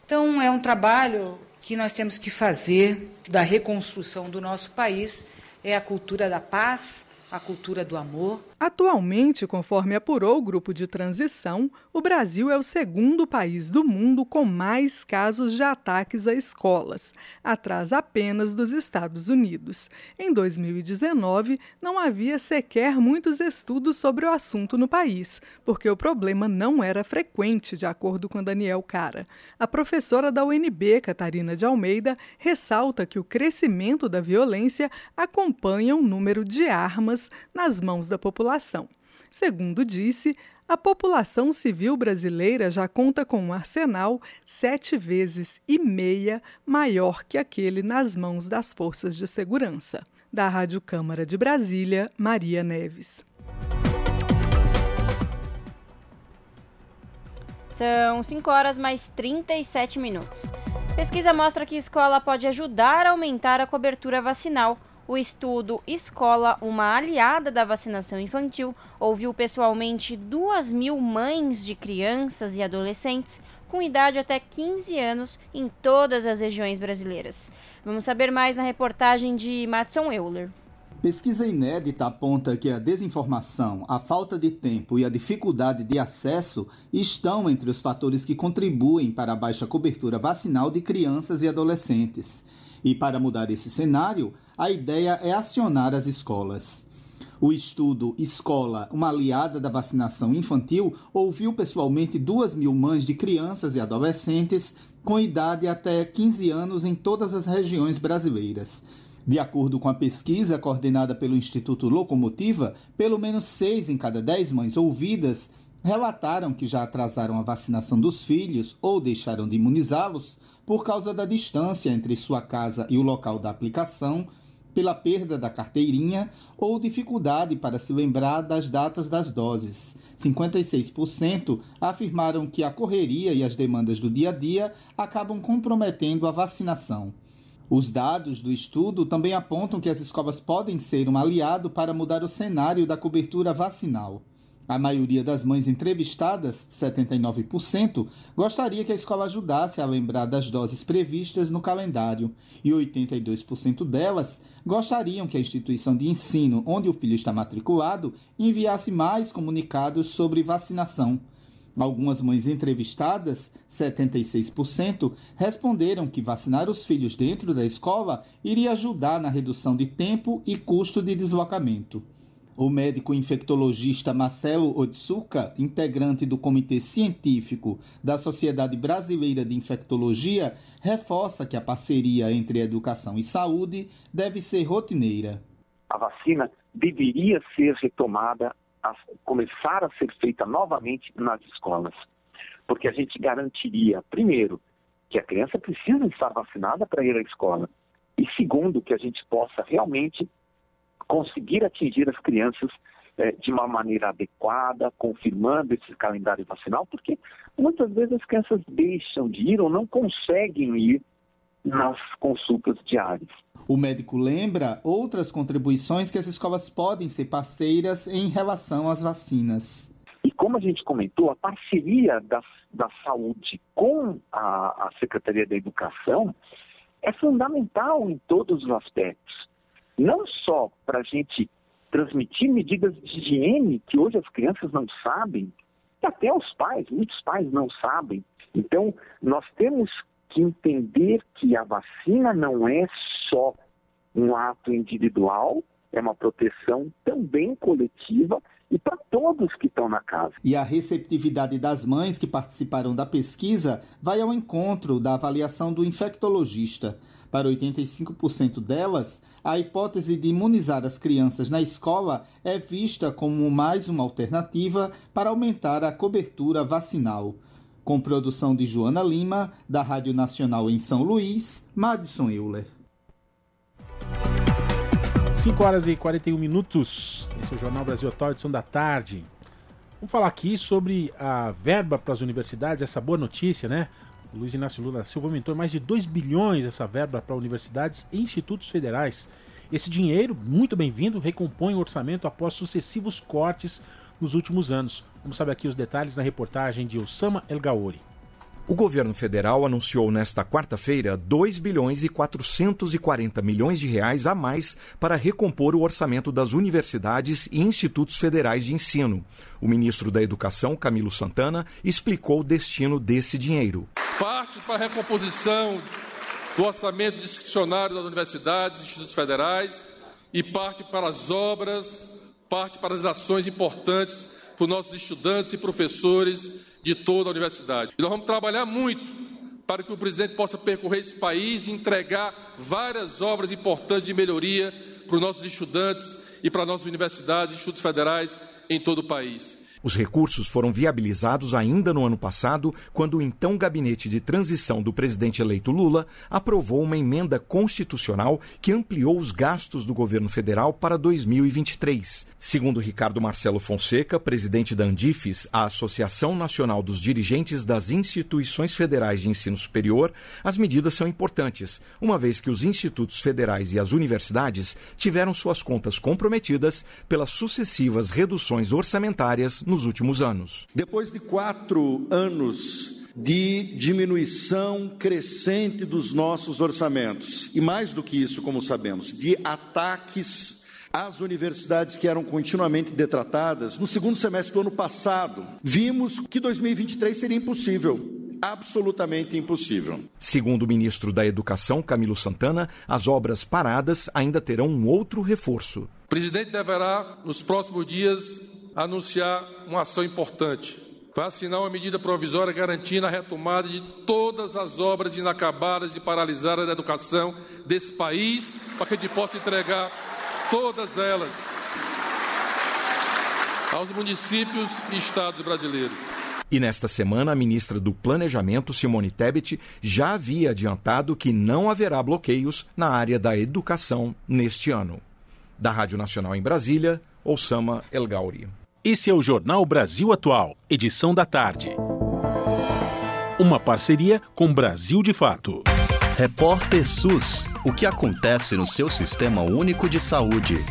Então, é um trabalho que nós temos que fazer da reconstrução do nosso país, é a cultura da paz, a cultura do amor. Atualmente, conforme apurou o grupo de transição, o Brasil é o segundo país do mundo com mais casos de ataques a escolas, atrás apenas dos Estados Unidos. Em 2019, não havia sequer muitos estudos sobre o assunto no país, porque o problema não era frequente, de acordo com Daniel Cara. A professora da UNB, Catarina de Almeida, ressalta que o crescimento da violência acompanha o número de armas nas mãos da população. Segundo disse, a população civil brasileira já conta com um arsenal sete vezes e meia maior que aquele nas mãos das forças de segurança. Da Rádio Câmara de Brasília, Maria Neves. São 5 horas mais 37 minutos. Pesquisa mostra que escola pode ajudar a aumentar a cobertura vacinal. O estudo Escola, uma aliada da vacinação infantil, ouviu pessoalmente 2 mil mães de crianças e adolescentes com idade até 15 anos em todas as regiões brasileiras. Vamos saber mais na reportagem de Matson Euler. Pesquisa inédita aponta que a desinformação, a falta de tempo e a dificuldade de acesso estão entre os fatores que contribuem para a baixa cobertura vacinal de crianças e adolescentes. E para mudar esse cenário, a ideia é acionar as escolas. O estudo Escola, uma aliada da vacinação infantil, ouviu pessoalmente 2 mil mães de crianças e adolescentes com idade até 15 anos em todas as regiões brasileiras. De acordo com a pesquisa coordenada pelo Instituto Locomotiva, pelo menos 6 em cada 10 mães ouvidas relataram que já atrasaram a vacinação dos filhos ou deixaram de imunizá-los por causa da distância entre sua casa e o local da aplicação pela perda da carteirinha ou dificuldade para se lembrar das datas das doses. 56% afirmaram que a correria e as demandas do dia a dia acabam comprometendo a vacinação. Os dados do estudo também apontam que as escolas podem ser um aliado para mudar o cenário da cobertura vacinal. A maioria das mães entrevistadas, 79%, gostaria que a escola ajudasse a lembrar das doses previstas no calendário, e 82% delas gostariam que a instituição de ensino onde o filho está matriculado enviasse mais comunicados sobre vacinação. Algumas mães entrevistadas, 76%, responderam que vacinar os filhos dentro da escola iria ajudar na redução de tempo e custo de deslocamento. O médico infectologista Marcelo Otsuka, integrante do Comitê Científico da Sociedade Brasileira de Infectologia, reforça que a parceria entre educação e saúde deve ser rotineira. A vacina deveria ser retomada, a começar a ser feita novamente nas escolas, porque a gente garantiria, primeiro, que a criança precisa estar vacinada para ir à escola, e segundo, que a gente possa realmente conseguir atingir as crianças é, de uma maneira adequada, confirmando esse calendário vacinal, porque muitas vezes as crianças deixam de ir ou não conseguem ir nas consultas diárias. O médico lembra outras contribuições que as escolas podem ser parceiras em relação às vacinas. E como a gente comentou, a parceria da, da saúde com a, a Secretaria da Educação é fundamental em todos os aspectos não só para a gente transmitir medidas de higiene que hoje as crianças não sabem, e até os pais, muitos pais não sabem. Então, nós temos que entender que a vacina não é só um ato individual, é uma proteção também coletiva e para todos que estão na casa. E a receptividade das mães que participaram da pesquisa vai ao encontro da avaliação do infectologista. Para 85% delas, a hipótese de imunizar as crianças na escola é vista como mais uma alternativa para aumentar a cobertura vacinal. Com produção de Joana Lima, da Rádio Nacional em São Luís, Madison Euler. 5 horas e 41 minutos. Esse é o Jornal Brasil Atual, edição da tarde. Vamos falar aqui sobre a verba para as universidades, essa boa notícia, né? O Luiz Inácio Lula Silva aumentou mais de 2 bilhões essa verba para universidades e institutos federais. Esse dinheiro, muito bem-vindo, recompõe o orçamento após sucessivos cortes nos últimos anos. Vamos saber aqui os detalhes na reportagem de Osama El Gaori. O governo federal anunciou nesta quarta-feira 2 bilhões e 440 milhões de reais a mais para recompor o orçamento das universidades e institutos federais de ensino. O ministro da Educação, Camilo Santana, explicou o destino desse dinheiro. Parte para a recomposição do orçamento discricionário das universidades e institutos federais e parte para as obras, parte para as ações importantes para os nossos estudantes e professores de toda a universidade. E nós vamos trabalhar muito para que o presidente possa percorrer esse país e entregar várias obras importantes de melhoria para os nossos estudantes e para as nossas universidades institutos federais em todo o país. Os recursos foram viabilizados ainda no ano passado, quando o então gabinete de transição do presidente eleito Lula aprovou uma emenda constitucional que ampliou os gastos do governo federal para 2023. Segundo Ricardo Marcelo Fonseca, presidente da Andifes, a Associação Nacional dos Dirigentes das Instituições Federais de Ensino Superior, as medidas são importantes, uma vez que os institutos federais e as universidades tiveram suas contas comprometidas pelas sucessivas reduções orçamentárias nos últimos anos. Depois de quatro anos de diminuição crescente dos nossos orçamentos, e mais do que isso, como sabemos, de ataques às universidades que eram continuamente detratadas, no segundo semestre do ano passado, vimos que 2023 seria impossível absolutamente impossível. Segundo o ministro da Educação, Camilo Santana, as obras paradas ainda terão um outro reforço. O presidente deverá, nos próximos dias, anunciar uma ação importante. Vai assinar uma medida provisória garantindo a retomada de todas as obras inacabadas e paralisadas da educação desse país, para que a gente possa entregar todas elas aos municípios e estados brasileiros. E nesta semana, a ministra do Planejamento, Simone Tebet, já havia adiantado que não haverá bloqueios na área da educação neste ano. Da Rádio Nacional em Brasília, Osama El Gauri. Esse é o Jornal Brasil Atual, edição da tarde. Uma parceria com Brasil de Fato. Repórter SUS. O que acontece no seu sistema único de saúde?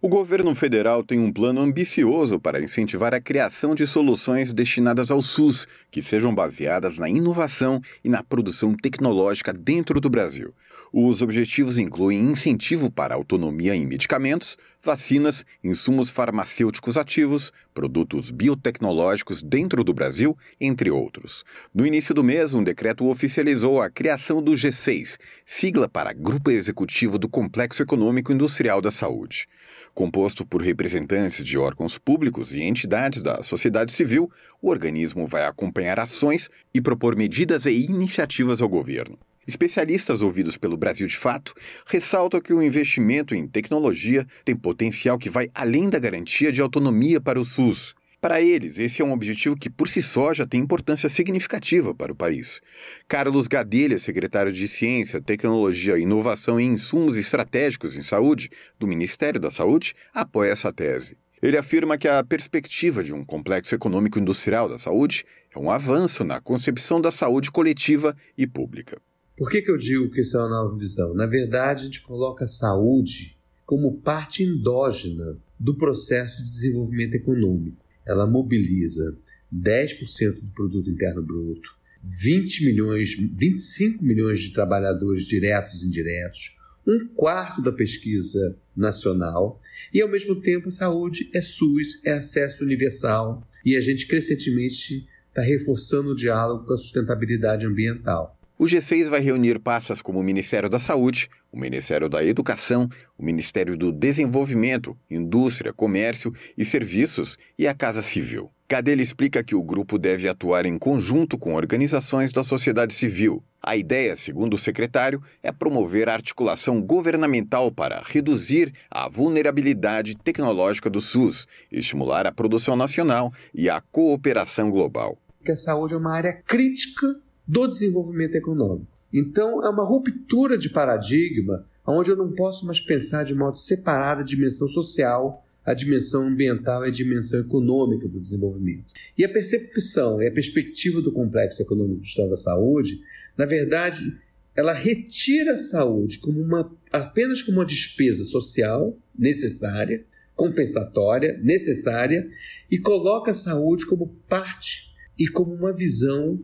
O governo federal tem um plano ambicioso para incentivar a criação de soluções destinadas ao SUS, que sejam baseadas na inovação e na produção tecnológica dentro do Brasil. Os objetivos incluem incentivo para autonomia em medicamentos, vacinas, insumos farmacêuticos ativos, produtos biotecnológicos dentro do Brasil, entre outros. No início do mês, um decreto oficializou a criação do G6, sigla para Grupo Executivo do Complexo Econômico Industrial da Saúde. Composto por representantes de órgãos públicos e entidades da sociedade civil, o organismo vai acompanhar ações e propor medidas e iniciativas ao governo. Especialistas ouvidos pelo Brasil de Fato ressaltam que o investimento em tecnologia tem potencial que vai além da garantia de autonomia para o SUS. Para eles, esse é um objetivo que por si só já tem importância significativa para o país. Carlos Gadelha, secretário de Ciência, Tecnologia, Inovação e Insumos Estratégicos em Saúde do Ministério da Saúde, apoia essa tese. Ele afirma que a perspectiva de um complexo econômico industrial da saúde é um avanço na concepção da saúde coletiva e pública. Por que, que eu digo que isso é uma nova visão? Na verdade, a gente coloca a saúde como parte endógena do processo de desenvolvimento econômico. Ela mobiliza 10% do produto interno bruto, 20 milhões, 25 milhões de trabalhadores diretos e indiretos, um quarto da pesquisa nacional e, ao mesmo tempo, a saúde é SUS, é acesso universal e a gente crescentemente está reforçando o diálogo com a sustentabilidade ambiental. O G6 vai reunir pastas como o Ministério da Saúde, o Ministério da Educação, o Ministério do Desenvolvimento, Indústria, Comércio e Serviços e a Casa Civil. Cadê explica que o grupo deve atuar em conjunto com organizações da sociedade civil. A ideia, segundo o secretário, é promover a articulação governamental para reduzir a vulnerabilidade tecnológica do SUS, estimular a produção nacional e a cooperação global. Que a saúde é uma área crítica do desenvolvimento econômico. Então, é uma ruptura de paradigma onde eu não posso mais pensar de modo separado a dimensão social, a dimensão ambiental e a dimensão econômica do desenvolvimento. E a percepção e a perspectiva do complexo econômico industrial da saúde, na verdade, ela retira a saúde como uma, apenas como uma despesa social necessária, compensatória, necessária, e coloca a saúde como parte e como uma visão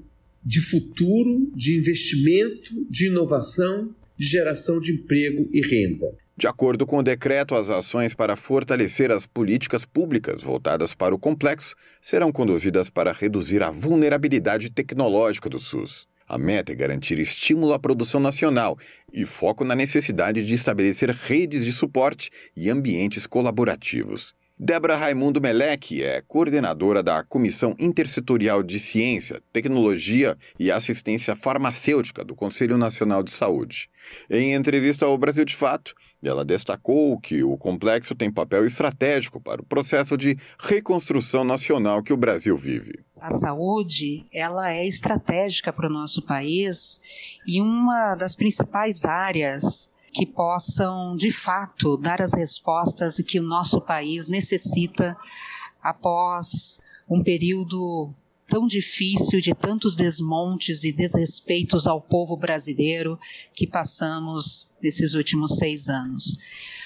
de futuro, de investimento, de inovação, de geração de emprego e renda. De acordo com o decreto, as ações para fortalecer as políticas públicas voltadas para o complexo serão conduzidas para reduzir a vulnerabilidade tecnológica do SUS. A meta é garantir estímulo à produção nacional e foco na necessidade de estabelecer redes de suporte e ambientes colaborativos. Débora Raimundo Meleque é coordenadora da Comissão Intersetorial de Ciência, Tecnologia e Assistência Farmacêutica do Conselho Nacional de Saúde. Em entrevista ao Brasil de Fato, ela destacou que o complexo tem papel estratégico para o processo de reconstrução nacional que o Brasil vive. A saúde, ela é estratégica para o nosso país e uma das principais áreas que possam, de fato, dar as respostas que o nosso país necessita após um período tão difícil de tantos desmontes e desrespeitos ao povo brasileiro que passamos nesses últimos seis anos.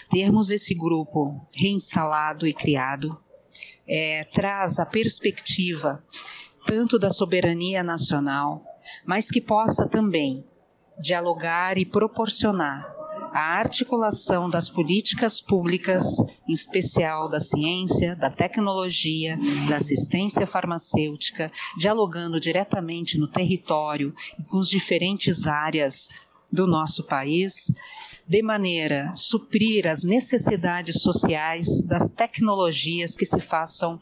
Termos esse grupo reinstalado e criado é, traz a perspectiva tanto da soberania nacional, mas que possa também dialogar e proporcionar a articulação das políticas públicas, em especial da ciência, da tecnologia, da assistência farmacêutica, dialogando diretamente no território e com as diferentes áreas do nosso país, de maneira a suprir as necessidades sociais das tecnologias que se façam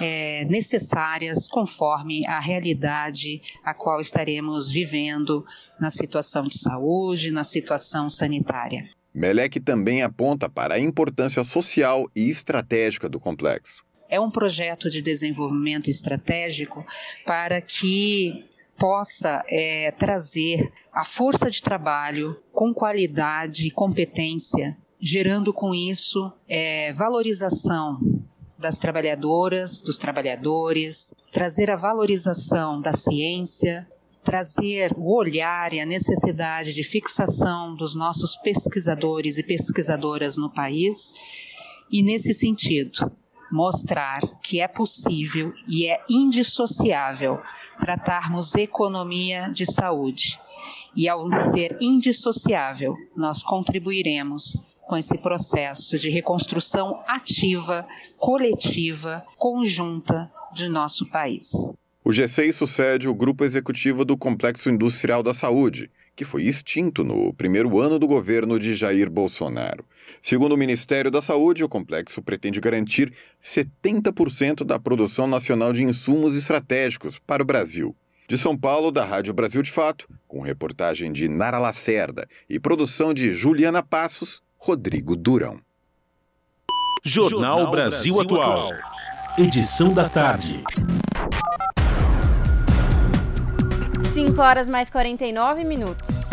é, necessárias conforme a realidade a qual estaremos vivendo na situação de saúde, na situação sanitária. Melec também aponta para a importância social e estratégica do complexo. é um projeto de desenvolvimento estratégico para que possa é, trazer a força de trabalho com qualidade e competência, gerando com isso é, valorização das trabalhadoras, dos trabalhadores, trazer a valorização da ciência, trazer o olhar e a necessidade de fixação dos nossos pesquisadores e pesquisadoras no país, e nesse sentido, mostrar que é possível e é indissociável tratarmos economia de saúde. E ao ser indissociável, nós contribuiremos com esse processo de reconstrução ativa, coletiva, conjunta de nosso país. O G6 sucede o grupo executivo do Complexo Industrial da Saúde, que foi extinto no primeiro ano do governo de Jair Bolsonaro. Segundo o Ministério da Saúde, o complexo pretende garantir 70% da produção nacional de insumos estratégicos para o Brasil. De São Paulo, da Rádio Brasil de Fato, com reportagem de Nara Lacerda e produção de Juliana Passos, Rodrigo Durão. Jornal Brasil Atual. Edição da tarde. 5 horas mais 49 minutos.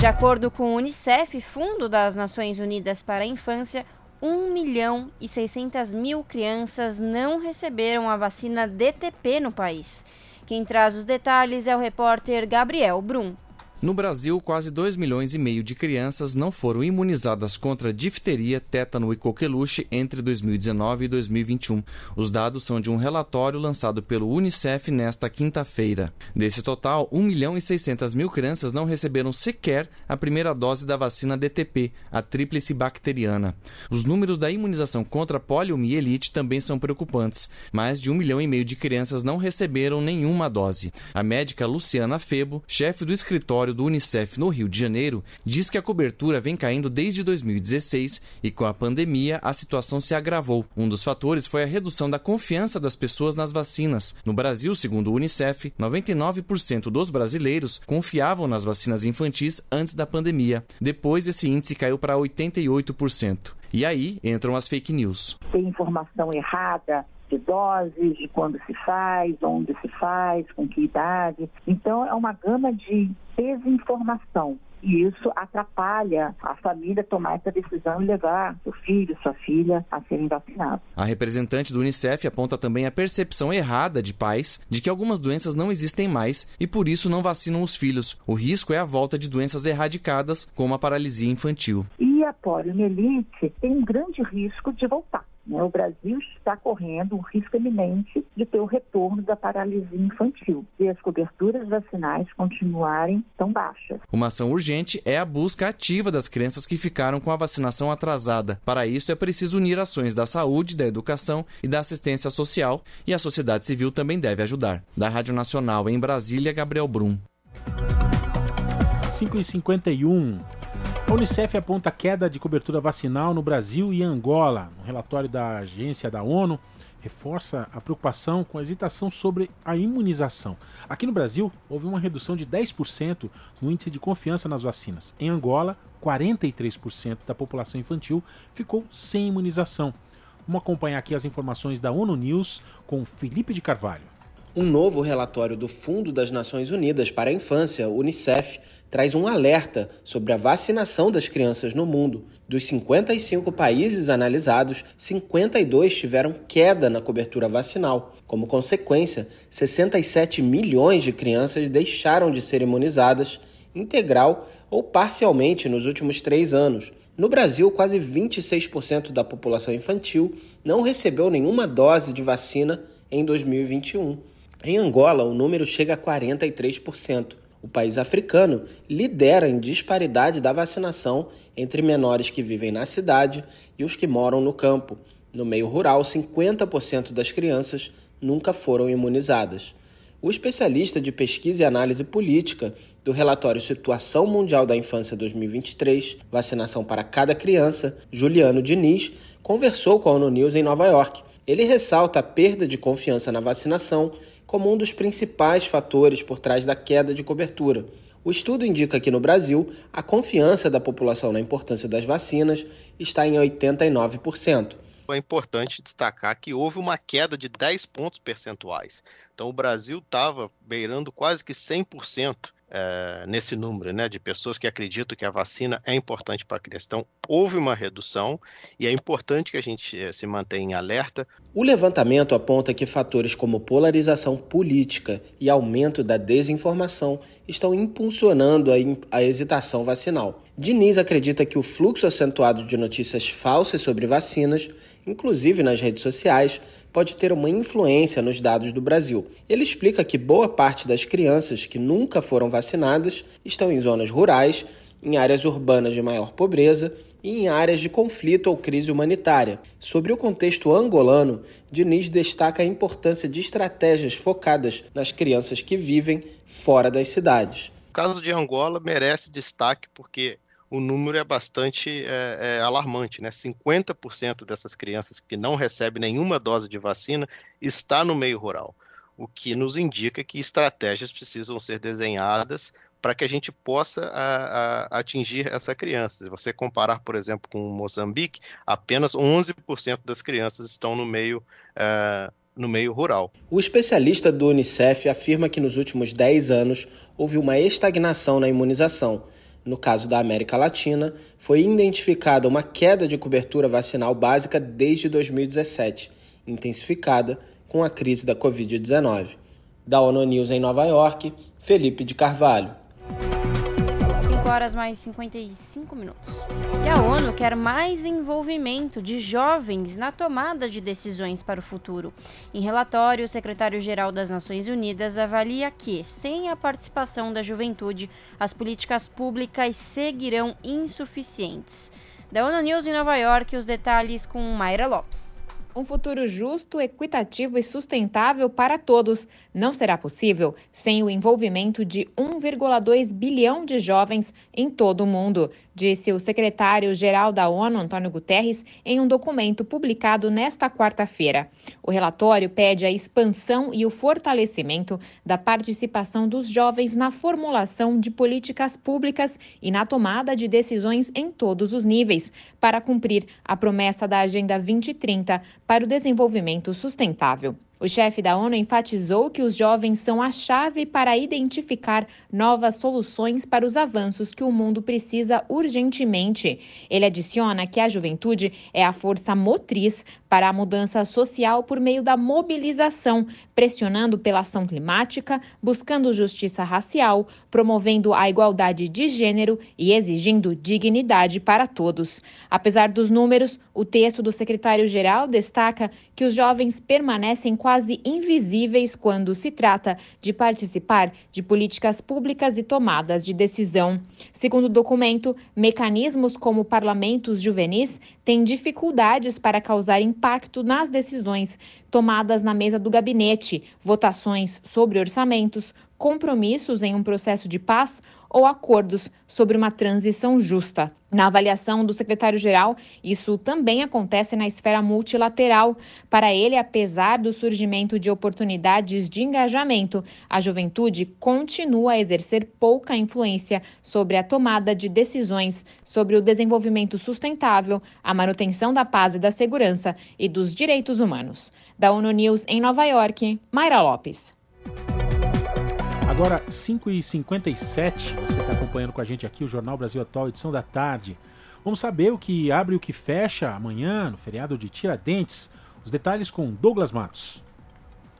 De acordo com o Unicef, Fundo das Nações Unidas para a Infância, 1 milhão e 600 mil crianças não receberam a vacina DTP no país. Quem traz os detalhes é o repórter Gabriel Brum. No Brasil, quase 2 milhões e meio de crianças não foram imunizadas contra difteria, tétano e coqueluche entre 2019 e 2021. Os dados são de um relatório lançado pelo Unicef nesta quinta-feira. Desse total, 1 milhão e 600 mil crianças não receberam sequer a primeira dose da vacina DTP, a tríplice bacteriana. Os números da imunização contra poliomielite também são preocupantes. Mais de um milhão e meio de crianças não receberam nenhuma dose. A médica Luciana Febo, chefe do escritório do Unicef no Rio de Janeiro diz que a cobertura vem caindo desde 2016 e com a pandemia a situação se agravou. Um dos fatores foi a redução da confiança das pessoas nas vacinas. No Brasil, segundo o Unicef, 99% dos brasileiros confiavam nas vacinas infantis antes da pandemia. Depois, esse índice caiu para 88%. E aí entram as fake news. Tem informação errada de doses, de quando se faz, onde se faz, com que idade. Então, é uma gama de desinformação. E isso atrapalha a família tomar essa decisão e levar seu filho, sua filha a serem vacinados. A representante do Unicef aponta também a percepção errada de pais de que algumas doenças não existem mais e por isso não vacinam os filhos. O risco é a volta de doenças erradicadas, como a paralisia infantil. E a poliomielite tem um grande risco de voltar. Né? O Brasil está correndo um risco eminente de ter o retorno da paralisia infantil e as coberturas vacinais continuarem tão baixas. Uma ação urgente é a busca ativa das crianças que ficaram com a vacinação atrasada. Para isso, é preciso unir ações da saúde, da educação e da assistência social, e a sociedade civil também deve ajudar. Da Rádio Nacional em Brasília, Gabriel Brum. 5h51. A Unicef aponta queda de cobertura vacinal no Brasil e Angola. Um relatório da agência da ONU reforça a preocupação com a hesitação sobre a imunização. Aqui no Brasil, houve uma redução de 10% no índice de confiança nas vacinas. Em Angola, 43% da população infantil ficou sem imunização. Vamos acompanhar aqui as informações da ONU News com Felipe de Carvalho. Um novo relatório do Fundo das Nações Unidas para a Infância, Unicef, traz um alerta sobre a vacinação das crianças no mundo. Dos 55 países analisados, 52 tiveram queda na cobertura vacinal. Como consequência, 67 milhões de crianças deixaram de ser imunizadas, integral ou parcialmente, nos últimos três anos. No Brasil, quase 26% da população infantil não recebeu nenhuma dose de vacina em 2021. Em Angola, o número chega a 43%. O país africano lidera em disparidade da vacinação entre menores que vivem na cidade e os que moram no campo. No meio rural, 50% das crianças nunca foram imunizadas. O especialista de pesquisa e análise política do relatório Situação Mundial da Infância 2023, Vacinação para Cada Criança, Juliano Diniz, conversou com a ONU News em Nova York. Ele ressalta a perda de confiança na vacinação como um dos principais fatores por trás da queda de cobertura. O estudo indica que no Brasil, a confiança da população na importância das vacinas está em 89%. é importante destacar que houve uma queda de 10 pontos percentuais. Então, o Brasil estava beirando quase que 100% é, nesse número né, de pessoas que acreditam que a vacina é importante para a criança. Então, houve uma redução e é importante que a gente é, se mantenha em alerta. O levantamento aponta que fatores como polarização política e aumento da desinformação estão impulsionando a, a hesitação vacinal. Diniz acredita que o fluxo acentuado de notícias falsas sobre vacinas, inclusive nas redes sociais, pode ter uma influência nos dados do Brasil. Ele explica que boa parte das crianças que nunca foram vacinadas estão em zonas rurais, em áreas urbanas de maior pobreza e em áreas de conflito ou crise humanitária. Sobre o contexto angolano, Diniz destaca a importância de estratégias focadas nas crianças que vivem fora das cidades. O caso de Angola merece destaque porque o número é bastante é, é, alarmante, né? 50% dessas crianças que não recebem nenhuma dose de vacina está no meio rural, o que nos indica que estratégias precisam ser desenhadas para que a gente possa a, a, atingir essa criança. Se você comparar, por exemplo, com Moçambique, apenas 11% das crianças estão no meio é, no meio rural. O especialista do Unicef afirma que nos últimos 10 anos houve uma estagnação na imunização no caso da América Latina, foi identificada uma queda de cobertura vacinal básica desde 2017, intensificada com a crise da Covid-19. Da ONU News em Nova York, Felipe de Carvalho. 5 horas mais 55 minutos. E a ONU quer mais envolvimento de jovens na tomada de decisões para o futuro. Em relatório, o secretário-geral das Nações Unidas avalia que, sem a participação da juventude, as políticas públicas seguirão insuficientes. Da ONU News em Nova York, os detalhes com Mayra Lopes. Um futuro justo, equitativo e sustentável para todos. Não será possível sem o envolvimento de 1,2 bilhão de jovens em todo o mundo, disse o secretário-geral da ONU, Antônio Guterres, em um documento publicado nesta quarta-feira. O relatório pede a expansão e o fortalecimento da participação dos jovens na formulação de políticas públicas e na tomada de decisões em todos os níveis, para cumprir a promessa da Agenda 2030 para o desenvolvimento sustentável. O chefe da ONU enfatizou que os jovens são a chave para identificar novas soluções para os avanços que o mundo precisa urgentemente. Ele adiciona que a juventude é a força motriz para a mudança social por meio da mobilização, pressionando pela ação climática, buscando justiça racial, promovendo a igualdade de gênero e exigindo dignidade para todos. Apesar dos números, o texto do secretário-geral destaca que os jovens permanecem quase invisíveis quando se trata de participar de políticas públicas e tomadas de decisão. Segundo o documento, mecanismos como parlamentos juvenis têm dificuldades para causar impacto nas decisões tomadas na mesa do gabinete, votações sobre orçamentos, compromissos em um processo de paz ou acordos sobre uma transição justa. Na avaliação do secretário-geral, isso também acontece na esfera multilateral. Para ele, apesar do surgimento de oportunidades de engajamento, a juventude continua a exercer pouca influência sobre a tomada de decisões sobre o desenvolvimento sustentável, a manutenção da paz e da segurança e dos direitos humanos. Da ONU News em Nova York, Mayra Lopes. Agora, 5h57, você está acompanhando com a gente aqui o Jornal Brasil Atual, edição da tarde. Vamos saber o que abre e o que fecha amanhã, no feriado de Tiradentes. Os detalhes com Douglas Matos.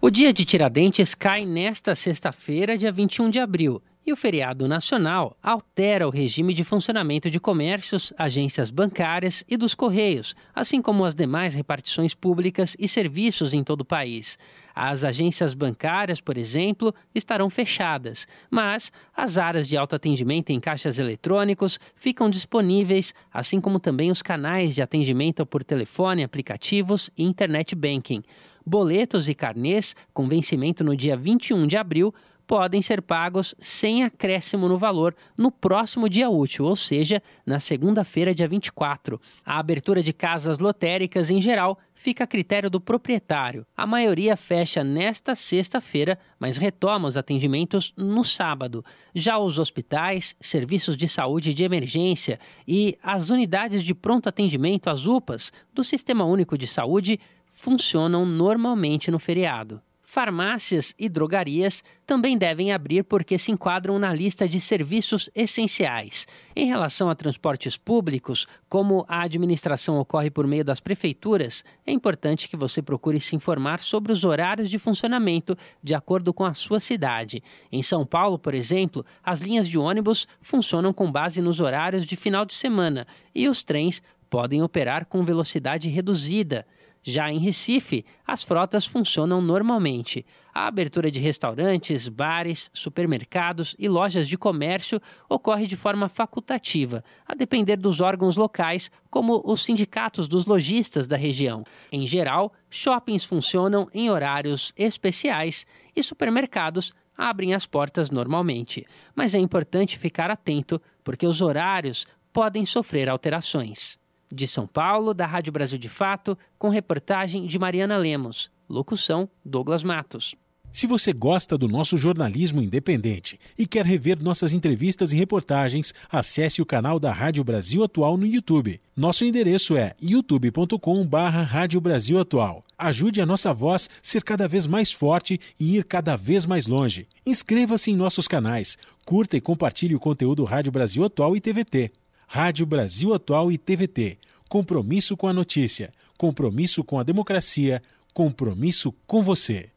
O dia de Tiradentes cai nesta sexta-feira, dia 21 de abril, e o feriado nacional altera o regime de funcionamento de comércios, agências bancárias e dos correios, assim como as demais repartições públicas e serviços em todo o país. As agências bancárias, por exemplo, estarão fechadas, mas as áreas de autoatendimento em caixas eletrônicos ficam disponíveis, assim como também os canais de atendimento por telefone, aplicativos e internet banking. Boletos e carnês com vencimento no dia 21 de abril podem ser pagos sem acréscimo no valor no próximo dia útil, ou seja, na segunda-feira, dia 24. A abertura de casas lotéricas, em geral, fica a critério do proprietário. A maioria fecha nesta sexta-feira, mas retoma os atendimentos no sábado. Já os hospitais, serviços de saúde de emergência e as unidades de pronto atendimento, as UPAs, do Sistema Único de Saúde, funcionam normalmente no feriado. Farmácias e drogarias também devem abrir porque se enquadram na lista de serviços essenciais. Em relação a transportes públicos, como a administração ocorre por meio das prefeituras, é importante que você procure se informar sobre os horários de funcionamento de acordo com a sua cidade. Em São Paulo, por exemplo, as linhas de ônibus funcionam com base nos horários de final de semana e os trens podem operar com velocidade reduzida. Já em Recife, as frotas funcionam normalmente. A abertura de restaurantes, bares, supermercados e lojas de comércio ocorre de forma facultativa, a depender dos órgãos locais, como os sindicatos dos lojistas da região. Em geral, shoppings funcionam em horários especiais e supermercados abrem as portas normalmente. Mas é importante ficar atento, porque os horários podem sofrer alterações. De São Paulo, da Rádio Brasil de Fato, com reportagem de Mariana Lemos. Locução: Douglas Matos. Se você gosta do nosso jornalismo independente e quer rever nossas entrevistas e reportagens, acesse o canal da Rádio Brasil Atual no YouTube. Nosso endereço é youtube.com/barra Rádio Brasil Atual. Ajude a nossa voz ser cada vez mais forte e ir cada vez mais longe. Inscreva-se em nossos canais, curta e compartilhe o conteúdo Rádio Brasil Atual e TVT. Rádio Brasil Atual e TVT. Compromisso com a notícia, compromisso com a democracia, compromisso com você.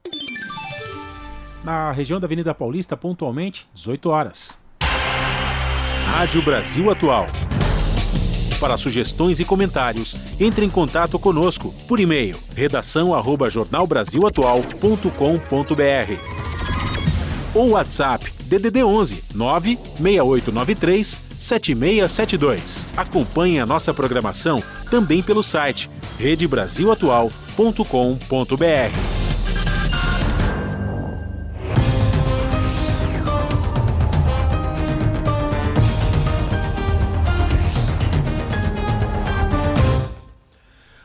Na região da Avenida Paulista, pontualmente, 18 horas. Rádio Brasil Atual. Para sugestões e comentários, entre em contato conosco por e-mail redação@jornalbrasilatual.com.br ou WhatsApp DDD 11 96893 7672. Acompanhe a nossa programação também pelo site redebrasilatual.com.br.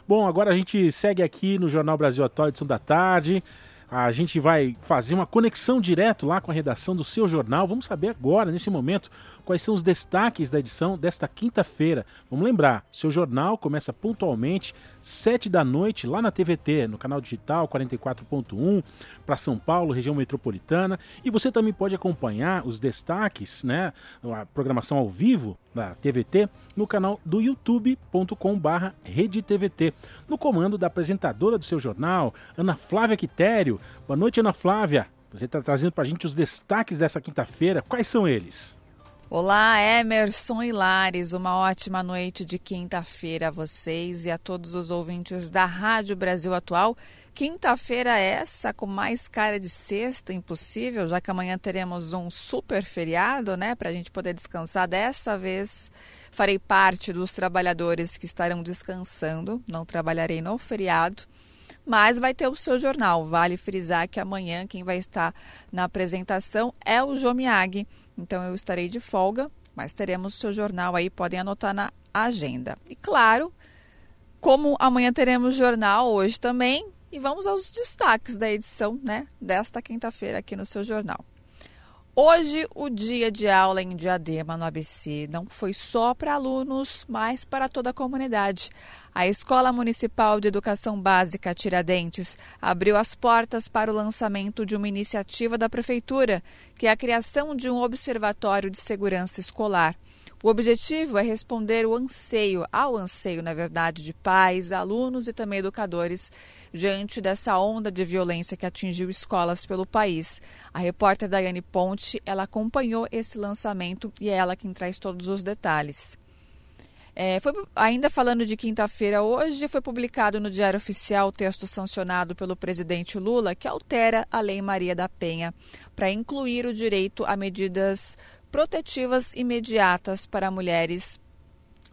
Bom, agora a gente segue aqui no Jornal Brasil Atual, edição da tarde. A gente vai fazer uma conexão direto lá com a redação do seu jornal. Vamos saber agora, nesse momento, quais são os destaques da edição desta quinta-feira. Vamos lembrar, seu jornal começa pontualmente, 7 da noite, lá na TVT, no canal digital 44.1, para São Paulo, região metropolitana. E você também pode acompanhar os destaques, né, a programação ao vivo da TVT, no canal do youtube.com/barra RedeTVT, no comando da apresentadora do seu jornal, Ana Flávia Quitério. Boa noite, Ana Flávia. Você está trazendo para a gente os destaques dessa quinta-feira. Quais são eles? Olá, Emerson e Lares. Uma ótima noite de quinta-feira a vocês e a todos os ouvintes da Rádio Brasil Atual. Quinta-feira essa com mais cara de sexta impossível, já que amanhã teremos um super feriado, né, para a gente poder descansar. Dessa vez farei parte dos trabalhadores que estarão descansando, não trabalharei no feriado mas vai ter o seu jornal. Vale frisar que amanhã quem vai estar na apresentação é o Jomiag. Então eu estarei de folga, mas teremos o seu jornal aí, podem anotar na agenda. E claro, como amanhã teremos jornal, hoje também, e vamos aos destaques da edição, né, desta quinta-feira aqui no seu jornal. Hoje, o dia de aula em Diadema, no ABC, não foi só para alunos, mas para toda a comunidade. A Escola Municipal de Educação Básica Tiradentes abriu as portas para o lançamento de uma iniciativa da Prefeitura, que é a criação de um observatório de segurança escolar. O objetivo é responder o anseio, ao anseio, na verdade, de pais, alunos e também educadores diante dessa onda de violência que atingiu escolas pelo país. A repórter Daiane Ponte, ela acompanhou esse lançamento e é ela quem traz todos os detalhes. É, foi, ainda falando de quinta-feira, hoje foi publicado no Diário Oficial o texto sancionado pelo presidente Lula que altera a Lei Maria da Penha para incluir o direito a medidas protetivas imediatas para mulheres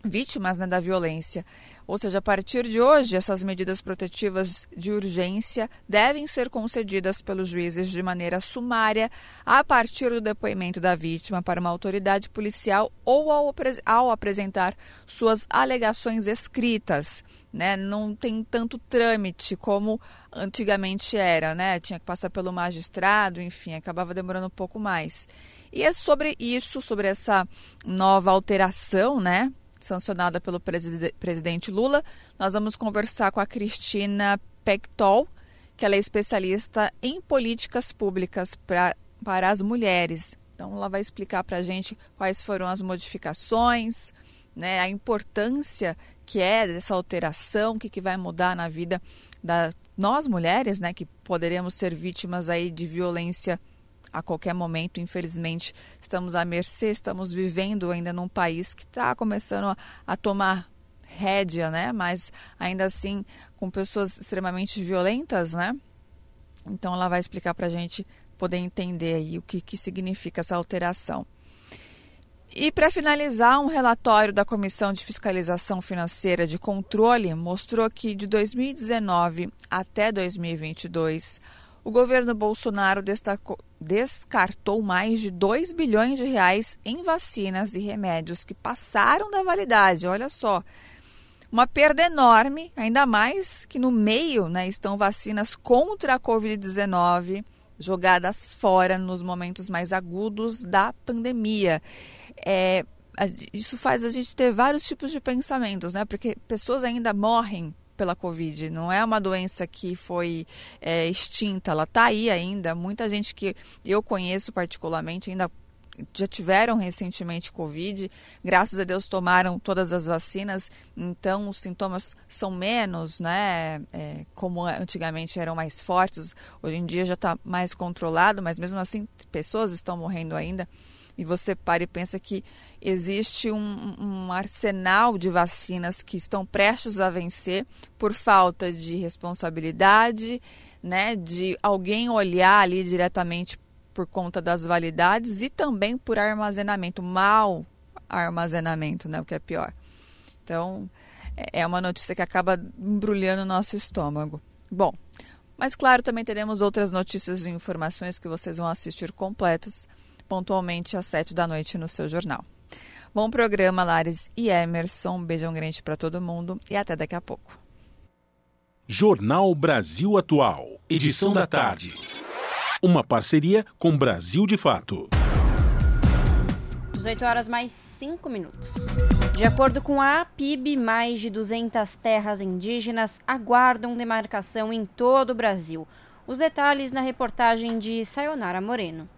vítimas né, da violência. Ou seja, a partir de hoje, essas medidas protetivas de urgência devem ser concedidas pelos juízes de maneira sumária a partir do depoimento da vítima para uma autoridade policial ou ao, ao apresentar suas alegações escritas. Né? Não tem tanto trâmite como antigamente era, né? Tinha que passar pelo magistrado, enfim, acabava demorando um pouco mais. E é sobre isso, sobre essa nova alteração, né? sancionada pelo presidente Lula. Nós vamos conversar com a Cristina Pectol, que ela é especialista em políticas públicas pra, para as mulheres. Então, ela vai explicar para a gente quais foram as modificações, né, a importância que é dessa alteração, o que, que vai mudar na vida da nós mulheres, né, que poderemos ser vítimas aí de violência a qualquer momento, infelizmente, estamos à mercê, estamos vivendo ainda num país que está começando a, a tomar rédea, né? Mas ainda assim com pessoas extremamente violentas, né? Então ela vai explicar para a gente poder entender aí o que, que significa essa alteração. E para finalizar, um relatório da Comissão de Fiscalização Financeira de Controle mostrou que de 2019 até 2022 o governo Bolsonaro destacou, descartou mais de 2 bilhões de reais em vacinas e remédios que passaram da validade. Olha só, uma perda enorme, ainda mais que no meio né, estão vacinas contra a Covid-19 jogadas fora nos momentos mais agudos da pandemia. É, isso faz a gente ter vários tipos de pensamentos, né? Porque pessoas ainda morrem pela Covid. Não é uma doença que foi é, extinta, ela está aí ainda. Muita gente que eu conheço particularmente ainda já tiveram recentemente Covid, graças a Deus tomaram todas as vacinas, então os sintomas são menos, né? É, como antigamente eram mais fortes, hoje em dia já está mais controlado, mas mesmo assim pessoas estão morrendo ainda e você para e pensa que existe um, um, arsenal de vacinas que estão prestes a vencer por falta de responsabilidade, né, de alguém olhar ali diretamente por conta das validades e também por armazenamento, mal armazenamento, né, o que é pior. Então, é, é uma notícia que acaba embrulhando o nosso estômago. Bom, mas claro, também teremos outras notícias e informações que vocês vão assistir completas pontualmente às sete da noite no seu jornal. Bom programa, Lares e Emerson. Um beijão grande para todo mundo e até daqui a pouco. Jornal Brasil Atual, edição da tarde. Uma parceria com Brasil de Fato. 18 horas mais 5 minutos. De acordo com a APIB, mais de 200 terras indígenas aguardam demarcação em todo o Brasil. Os detalhes na reportagem de Sayonara Moreno.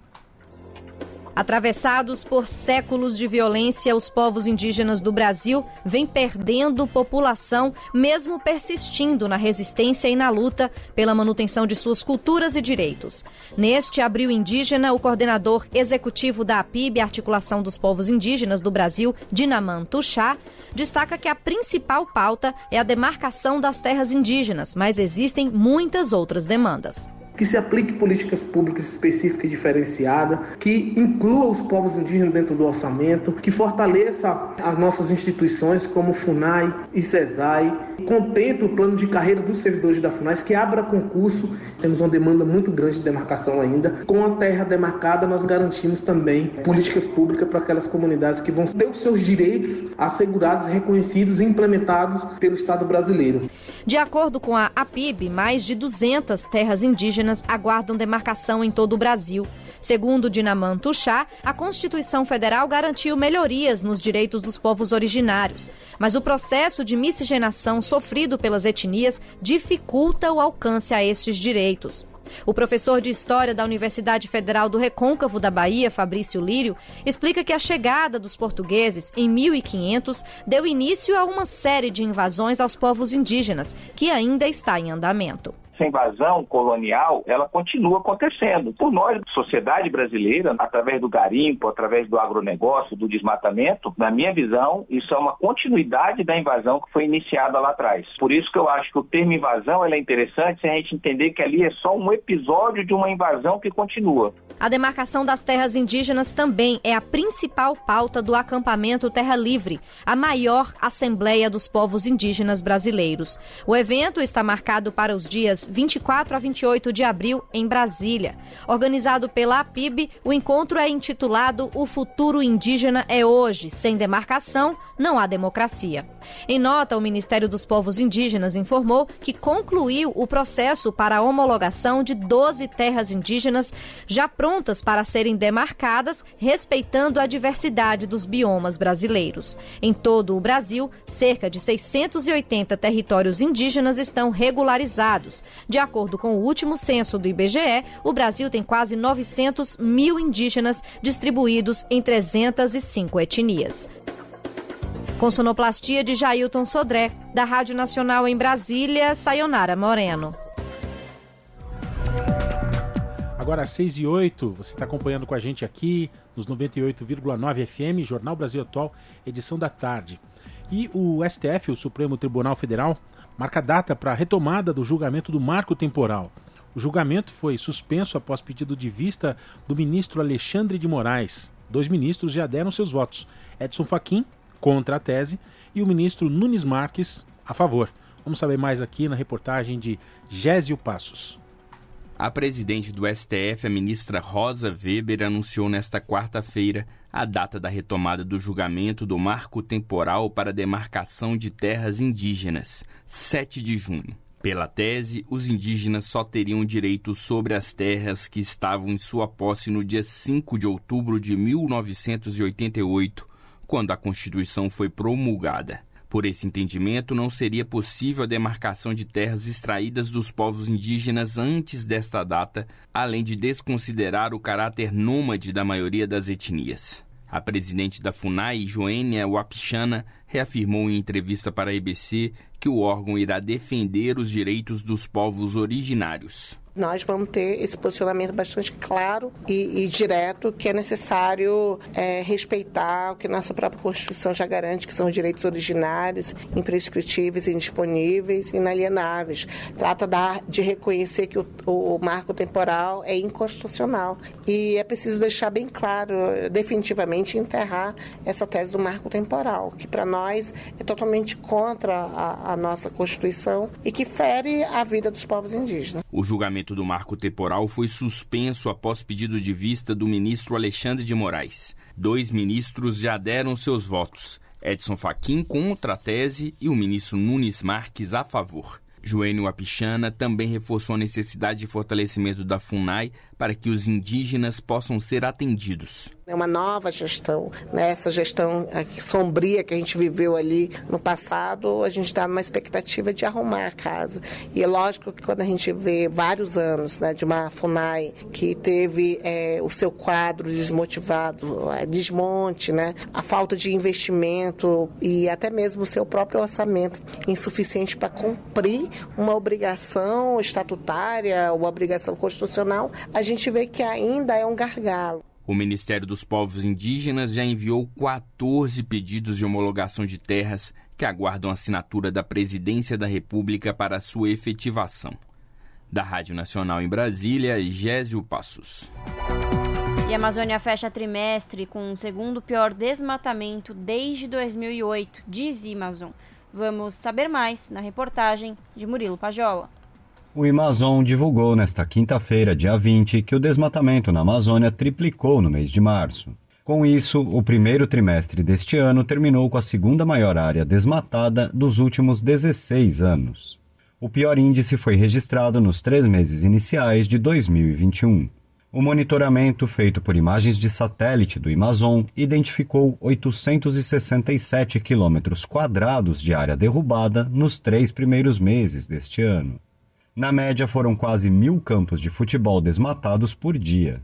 Atravessados por séculos de violência, os povos indígenas do Brasil vêm perdendo população, mesmo persistindo na resistência e na luta pela manutenção de suas culturas e direitos. Neste abril indígena, o coordenador executivo da APIB, Articulação dos Povos Indígenas do Brasil, Dinaman Tuxá, destaca que a principal pauta é a demarcação das terras indígenas, mas existem muitas outras demandas que se aplique políticas públicas específicas e diferenciadas, que inclua os povos indígenas dentro do orçamento, que fortaleça as nossas instituições como FUNAI e CESAI, contemple o plano de carreira dos servidores da FUNAI, que abra concurso. Temos uma demanda muito grande de demarcação ainda. Com a terra demarcada, nós garantimos também políticas públicas para aquelas comunidades que vão ter os seus direitos assegurados, reconhecidos e implementados pelo Estado brasileiro. De acordo com a APIB, mais de 200 terras indígenas aguardam demarcação em todo o Brasil. Segundo Dinaman Tuxá, a Constituição Federal garantiu melhorias nos direitos dos povos originários, mas o processo de miscigenação sofrido pelas etnias dificulta o alcance a estes direitos. O professor de História da Universidade Federal do Recôncavo da Bahia, Fabrício Lírio, explica que a chegada dos portugueses em 1500 deu início a uma série de invasões aos povos indígenas, que ainda está em andamento. Essa invasão colonial, ela continua acontecendo. Por nós, sociedade brasileira, através do garimpo, através do agronegócio, do desmatamento, na minha visão, isso é uma continuidade da invasão que foi iniciada lá atrás. Por isso que eu acho que o termo invasão é interessante se a gente entender que ali é só um episódio de uma invasão que continua. A demarcação das terras indígenas também é a principal pauta do acampamento Terra Livre, a maior assembleia dos povos indígenas brasileiros. O evento está marcado para os dias 24 a 28 de abril em Brasília. Organizado pela APIB, o encontro é intitulado O Futuro Indígena é Hoje, sem demarcação, não há democracia. Em nota, o Ministério dos Povos Indígenas informou que concluiu o processo para a homologação de 12 terras indígenas já prontas para serem demarcadas, respeitando a diversidade dos biomas brasileiros. Em todo o Brasil, cerca de 680 territórios indígenas estão regularizados. De acordo com o último censo do IBGE, o Brasil tem quase 900 mil indígenas distribuídos em 305 etnias. Com sonoplastia de Jailton Sodré, da Rádio Nacional em Brasília, Sayonara Moreno. Agora às 6 e 8, você está acompanhando com a gente aqui nos 98,9 FM, Jornal Brasil Atual, edição da tarde. E o STF, o Supremo Tribunal Federal, marca data para a retomada do julgamento do marco temporal. O julgamento foi suspenso após pedido de vista do ministro Alexandre de Moraes. Dois ministros já deram seus votos: Edson Fachin, contra a tese, e o ministro Nunes Marques, a favor. Vamos saber mais aqui na reportagem de Gésio Passos. A presidente do STF, a ministra Rosa Weber, anunciou nesta quarta-feira a data da retomada do julgamento do marco temporal para demarcação de terras indígenas, 7 de junho. Pela tese, os indígenas só teriam direito sobre as terras que estavam em sua posse no dia 5 de outubro de 1988, quando a Constituição foi promulgada. Por esse entendimento, não seria possível a demarcação de terras extraídas dos povos indígenas antes desta data, além de desconsiderar o caráter nômade da maioria das etnias. A presidente da FUNAI, Joênia Wapichana, reafirmou em entrevista para a EBC que o órgão irá defender os direitos dos povos originários nós vamos ter esse posicionamento bastante claro e, e direto que é necessário é, respeitar o que nossa própria Constituição já garante, que são os direitos originários, imprescritíveis, indisponíveis e inalienáveis. Trata da, de reconhecer que o, o, marco temporal é inconstitucional e é preciso deixar bem claro, definitivamente enterrar essa tese do marco temporal, que para nós é totalmente contra a, a nossa Constituição e que fere a vida dos povos indígenas. O julgamento julgamento do marco temporal foi suspenso após pedido de vista do ministro Alexandre de Moraes. Dois ministros já deram seus votos: Edson Fachin contra a tese e o ministro Nunes Marques a favor. Joênio Apichana também reforçou a necessidade de fortalecimento da FUNAI para que os indígenas possam ser atendidos. É uma nova gestão, né? essa gestão sombria que a gente viveu ali no passado, a gente está numa expectativa de arrumar a casa. E é lógico que quando a gente vê vários anos né, de uma FUNAI que teve é, o seu quadro desmotivado, é, desmonte, né, a falta de investimento e até mesmo o seu próprio orçamento insuficiente para cumprir uma obrigação estatutária, uma obrigação constitucional, a gente vê que ainda é um gargalo. O Ministério dos Povos Indígenas já enviou 14 pedidos de homologação de terras que aguardam assinatura da Presidência da República para sua efetivação. Da Rádio Nacional em Brasília, Gésio Passos. E a Amazônia fecha trimestre com o segundo pior desmatamento desde 2008, diz Amazon. Vamos saber mais na reportagem de Murilo Pajola. O Amazon divulgou nesta quinta-feira, dia 20, que o desmatamento na Amazônia triplicou no mês de março. Com isso, o primeiro trimestre deste ano terminou com a segunda maior área desmatada dos últimos 16 anos. O pior índice foi registrado nos três meses iniciais de 2021. O monitoramento feito por imagens de satélite do Amazon identificou 867 quilômetros quadrados de área derrubada nos três primeiros meses deste ano. Na média, foram quase mil campos de futebol desmatados por dia.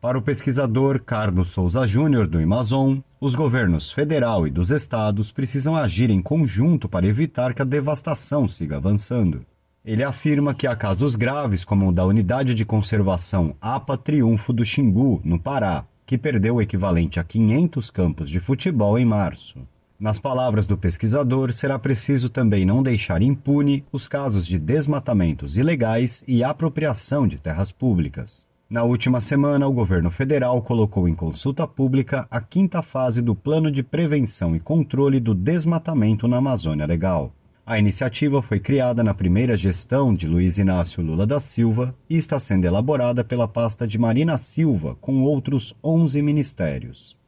Para o pesquisador Carlos Souza Júnior do Amazon, os governos federal e dos estados precisam agir em conjunto para evitar que a devastação siga avançando. Ele afirma que há casos graves, como o da unidade de conservação APA Triunfo do Xingu, no Pará, que perdeu o equivalente a 500 campos de futebol em março. Nas palavras do pesquisador, será preciso também não deixar impune os casos de desmatamentos ilegais e apropriação de terras públicas. Na última semana, o governo federal colocou em consulta pública a quinta fase do Plano de Prevenção e Controle do Desmatamento na Amazônia Legal. A iniciativa foi criada na primeira gestão de Luiz Inácio Lula da Silva e está sendo elaborada pela pasta de Marina Silva, com outros 11 ministérios.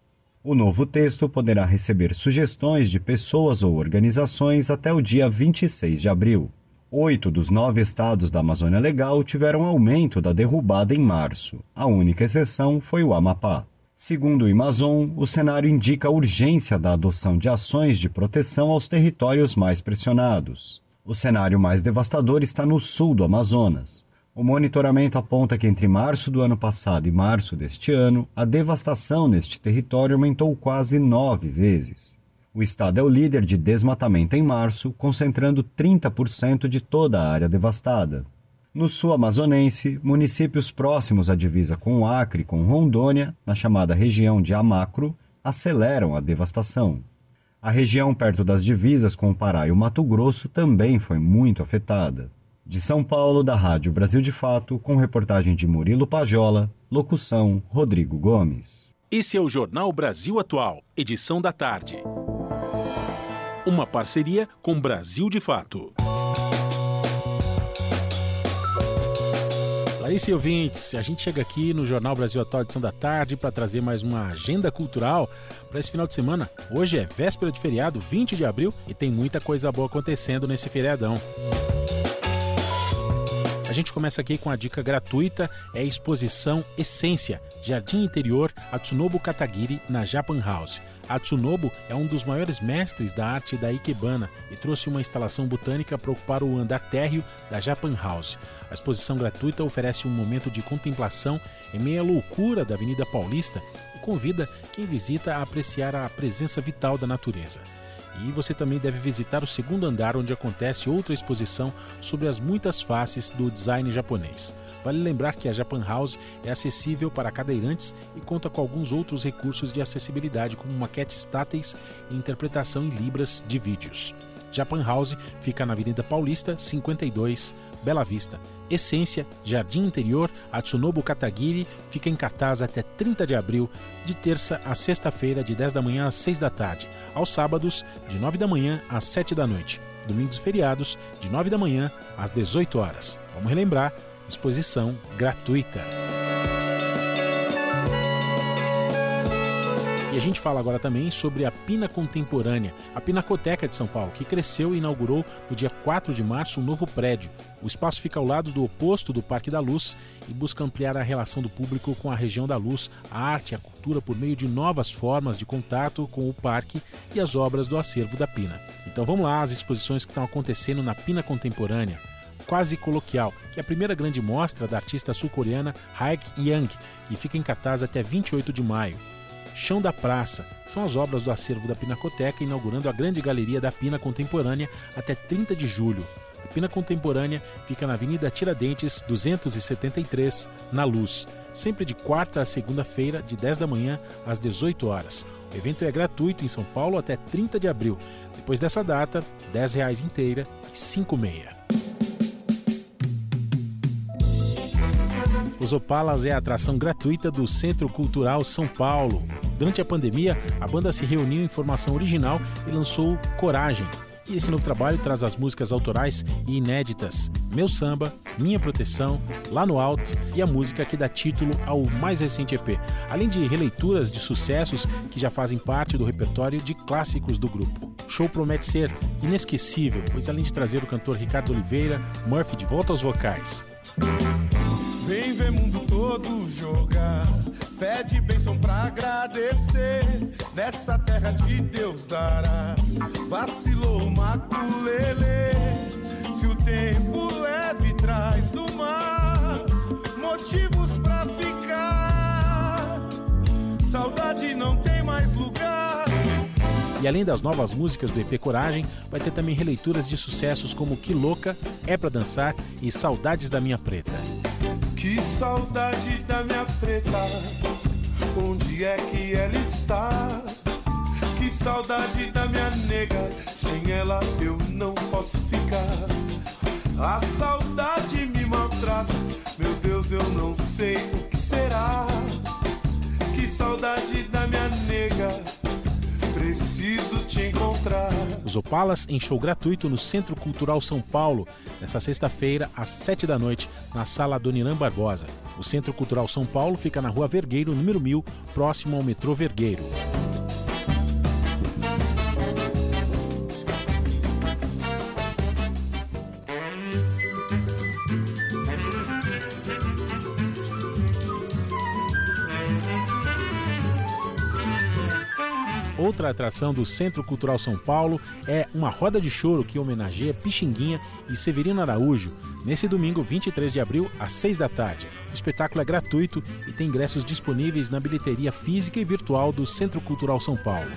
O novo texto poderá receber sugestões de pessoas ou organizações até o dia 26 de abril. Oito dos nove estados da Amazônia Legal tiveram aumento da derrubada em março. A única exceção foi o Amapá. Segundo o Amazon, o cenário indica a urgência da adoção de ações de proteção aos territórios mais pressionados. O cenário mais devastador está no sul do Amazonas. O monitoramento aponta que entre março do ano passado e março deste ano, a devastação neste território aumentou quase nove vezes. O estado é o líder de desmatamento em março, concentrando 30% de toda a área devastada. No sul amazonense, municípios próximos à divisa com o Acre e com Rondônia, na chamada região de Amacro, aceleram a devastação. A região perto das divisas com o Pará e o Mato Grosso também foi muito afetada. De São Paulo, da Rádio Brasil de Fato, com reportagem de Murilo Pajola, locução Rodrigo Gomes. Esse é o Jornal Brasil Atual, edição da tarde. Uma parceria com Brasil de Fato. Larissa e ouvintes, a gente chega aqui no Jornal Brasil Atual, edição da tarde, para trazer mais uma agenda cultural para esse final de semana. Hoje é véspera de feriado, 20 de abril, e tem muita coisa boa acontecendo nesse feriadão. A gente começa aqui com a dica gratuita, é a exposição Essência, Jardim Interior Atsunobu Katagiri na Japan House. A Tsunobu é um dos maiores mestres da arte da Ikebana e trouxe uma instalação botânica para ocupar o andar térreo da Japan House. A exposição gratuita oferece um momento de contemplação em meio à loucura da Avenida Paulista e convida quem visita a apreciar a presença vital da natureza. E você também deve visitar o segundo andar, onde acontece outra exposição sobre as muitas faces do design japonês. Vale lembrar que a Japan House é acessível para cadeirantes e conta com alguns outros recursos de acessibilidade, como maquetes táteis e interpretação em libras de vídeos. Japan House fica na Avenida Paulista, 52, Bela Vista. Essência, Jardim Interior, Atsunobu Katagiri fica em cartaz até 30 de abril, de terça a sexta-feira, de 10 da manhã às 6 da tarde. Aos sábados, de 9 da manhã às 7 da noite. Domingos feriados, de 9 da manhã às 18 horas. Vamos relembrar, exposição gratuita. E a gente fala agora também sobre a Pina Contemporânea, a Pinacoteca de São Paulo, que cresceu e inaugurou no dia 4 de março um novo prédio. O espaço fica ao lado do oposto do Parque da Luz e busca ampliar a relação do público com a região da luz, a arte e a cultura por meio de novas formas de contato com o parque e as obras do acervo da Pina. Então vamos lá, as exposições que estão acontecendo na Pina Contemporânea quase coloquial, que é a primeira grande mostra da artista sul-coreana Haek Young, e fica em cartaz até 28 de maio. Chão da Praça são as obras do acervo da Pinacoteca, inaugurando a grande galeria da Pina Contemporânea até 30 de julho. A Pina Contemporânea fica na Avenida Tiradentes, 273, na Luz, sempre de quarta a segunda-feira, de 10 da manhã às 18 horas. O evento é gratuito em São Paulo até 30 de abril. Depois dessa data, R$ 10,00 inteira e 5,6. Os Opalas é a atração gratuita do Centro Cultural São Paulo. Durante a pandemia, a banda se reuniu em formação original e lançou Coragem. E esse novo trabalho traz as músicas autorais e inéditas Meu Samba, Minha Proteção, Lá no Alto e a música que dá título ao mais recente EP, além de releituras de sucessos que já fazem parte do repertório de clássicos do grupo. O show promete ser inesquecível, pois além de trazer o cantor Ricardo Oliveira, Murphy de volta aos vocais. Vem ver mundo todo jogar. Pede bênção pra agradecer. Nessa terra de Deus dará. Vacilou o maculele. Se o tempo leve traz do mar motivos pra ficar. Saudade não tem mais lugar. E além das novas músicas do EP Coragem, vai ter também releituras de sucessos como Que Louca, É Pra Dançar e Saudades da Minha Preta. Que saudade da minha preta, onde é que ela está? Que saudade da minha nega, sem ela eu não posso ficar. A saudade me maltrata, meu Deus, eu não sei o que será. Que saudade da minha nega, preciso te encontrar. Os Opalas em show gratuito no Centro Cultural São Paulo, nessa sexta-feira, às sete da noite, na Sala Doniran Barbosa. O Centro Cultural São Paulo fica na Rua Vergueiro, número 1000, próximo ao metrô Vergueiro. Outra atração do Centro Cultural São Paulo é uma roda de choro que homenageia Pixinguinha e Severino Araújo, nesse domingo 23 de abril, às 6 da tarde. O espetáculo é gratuito e tem ingressos disponíveis na bilheteria física e virtual do Centro Cultural São Paulo.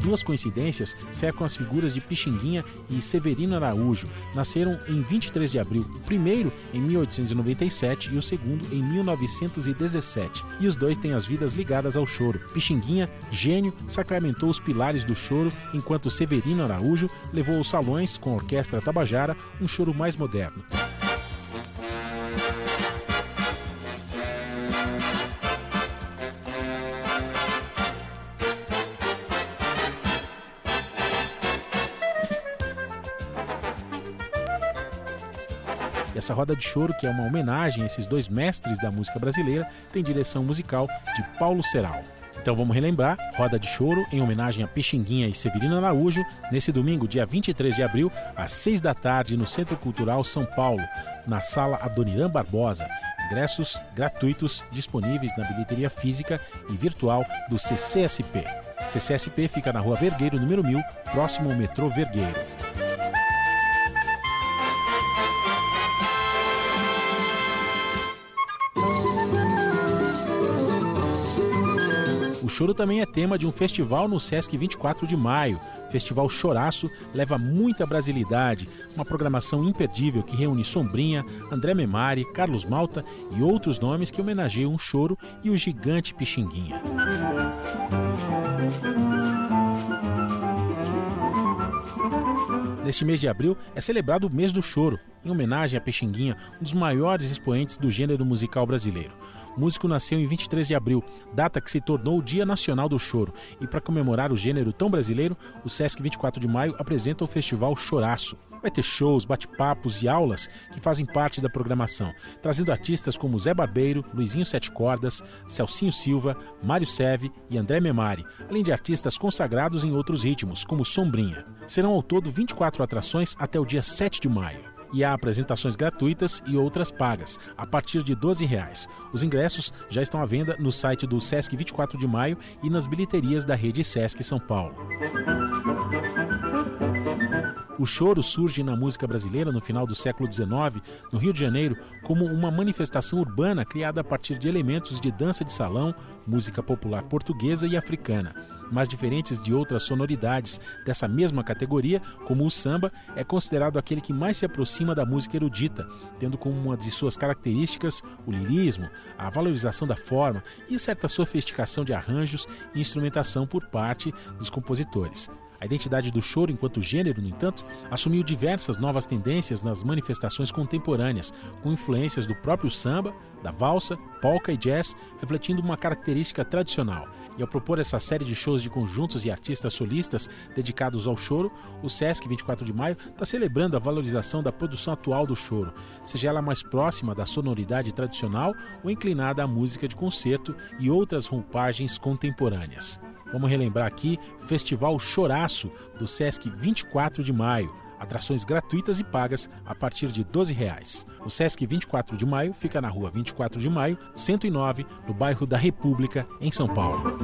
Duas coincidências cercam as figuras de Pixinguinha e Severino Araújo. Nasceram em 23 de abril, o primeiro em 1897 e o segundo em 1917. E os dois têm as vidas ligadas ao choro. Pixinguinha, gênio, sacramentou os pilares do choro, enquanto Severino Araújo levou aos salões, com a orquestra Tabajara, um choro mais moderno. Essa roda de choro, que é uma homenagem a esses dois mestres da música brasileira, tem direção musical de Paulo Ceral. Então vamos relembrar, Roda de Choro, em homenagem a Pixinguinha e Severino Araújo, nesse domingo, dia 23 de abril, às 6 da tarde, no Centro Cultural São Paulo, na Sala Adoniran Barbosa. Ingressos gratuitos disponíveis na bilheteria física e virtual do CCSP. CCSP fica na Rua Vergueiro, número 1000, próximo ao metrô Vergueiro. O choro também é tema de um festival no Sesc 24 de maio. Festival Choraço leva muita brasilidade, uma programação imperdível que reúne Sombrinha, André Memari, Carlos Malta e outros nomes que homenageiam o choro e o gigante Pixinguinha. Neste mês de abril é celebrado o mês do choro, em homenagem a Pixinguinha, um dos maiores expoentes do gênero musical brasileiro. Músico nasceu em 23 de abril, data que se tornou o Dia Nacional do Choro, e para comemorar o gênero tão brasileiro, o Sesc 24 de maio apresenta o Festival Choraço. Vai ter shows, bate-papos e aulas que fazem parte da programação, trazendo artistas como Zé Barbeiro, Luizinho Sete Cordas, Celcinho Silva, Mário Seve e André Memari, além de artistas consagrados em outros ritmos, como Sombrinha. Serão ao todo 24 atrações até o dia 7 de maio e há apresentações gratuitas e outras pagas, a partir de 12 reais. Os ingressos já estão à venda no site do Sesc 24 de Maio e nas bilheterias da rede Sesc São Paulo. O choro surge na música brasileira no final do século XIX, no Rio de Janeiro, como uma manifestação urbana criada a partir de elementos de dança de salão, música popular portuguesa e africana. Mas diferentes de outras sonoridades dessa mesma categoria, como o samba, é considerado aquele que mais se aproxima da música erudita, tendo como uma de suas características o lirismo, a valorização da forma e certa sofisticação de arranjos e instrumentação por parte dos compositores. A identidade do choro enquanto gênero, no entanto, assumiu diversas novas tendências nas manifestações contemporâneas, com influências do próprio samba, da valsa, polka e jazz, refletindo uma característica tradicional. E ao propor essa série de shows de conjuntos e artistas solistas dedicados ao choro, o Sesc 24 de Maio está celebrando a valorização da produção atual do choro, seja ela mais próxima da sonoridade tradicional ou inclinada à música de concerto e outras roupagens contemporâneas. Vamos relembrar aqui Festival Choraço do Sesc 24 de maio. Atrações gratuitas e pagas a partir de 12 reais. O Sesc 24 de maio fica na rua 24 de maio, 109, no bairro da República, em São Paulo.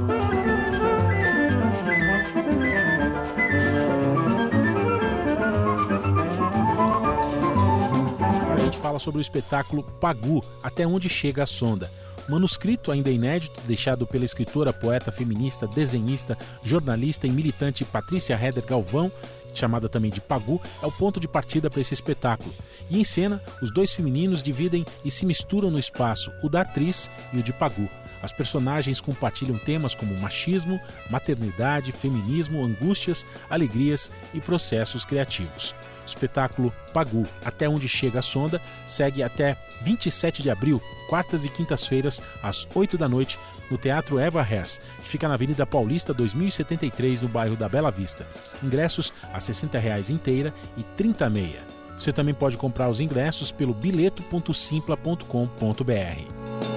A gente fala sobre o espetáculo Pagu, Até Onde Chega a Sonda. Manuscrito ainda inédito, deixado pela escritora, poeta, feminista, desenhista, jornalista e militante Patrícia Heder Galvão, chamada também de Pagu, é o ponto de partida para esse espetáculo. E em cena, os dois femininos dividem e se misturam no espaço, o da atriz e o de Pagu. As personagens compartilham temas como machismo, maternidade, feminismo, angústias, alegrias e processos criativos. O espetáculo Pagu, Até Onde Chega a Sonda, segue até 27 de abril, quartas e quintas-feiras, às 8 da noite, no Teatro Eva Hers, que fica na Avenida Paulista 2073, no bairro da Bela Vista. Ingressos a 60 reais inteira e 30 meia. Você também pode comprar os ingressos pelo bileto.simpla.com.br.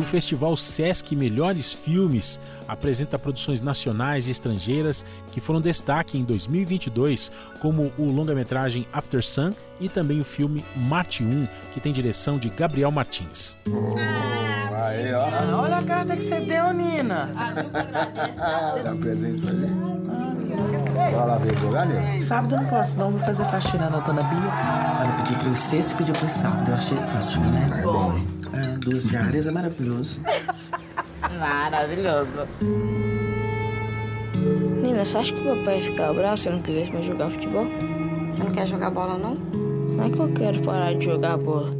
E o Festival Sesc Melhores Filmes apresenta produções nacionais e estrangeiras que foram destaque em 2022, como o longa-metragem After Sun e também o filme Marte 1, que tem direção de Gabriel Martins. aí, ó. Ah, olha a carta que você deu, Nina. *laughs* Dá um presente pra gente. Vai lá ver jogar, Nina? Sábado eu não posso, não. Vou fazer faxina na dona Bia. Ela pediu pro sexto e pediu pro sábado. Eu achei ótimo, né? É bom. É, duas diárias é maravilhoso. Maravilhoso. Nina, você acha que o papai ia ficar bravo se eu não quisesse mais jogar futebol? Você não quer jogar bola, não? Não é que eu quero parar de jogar bola.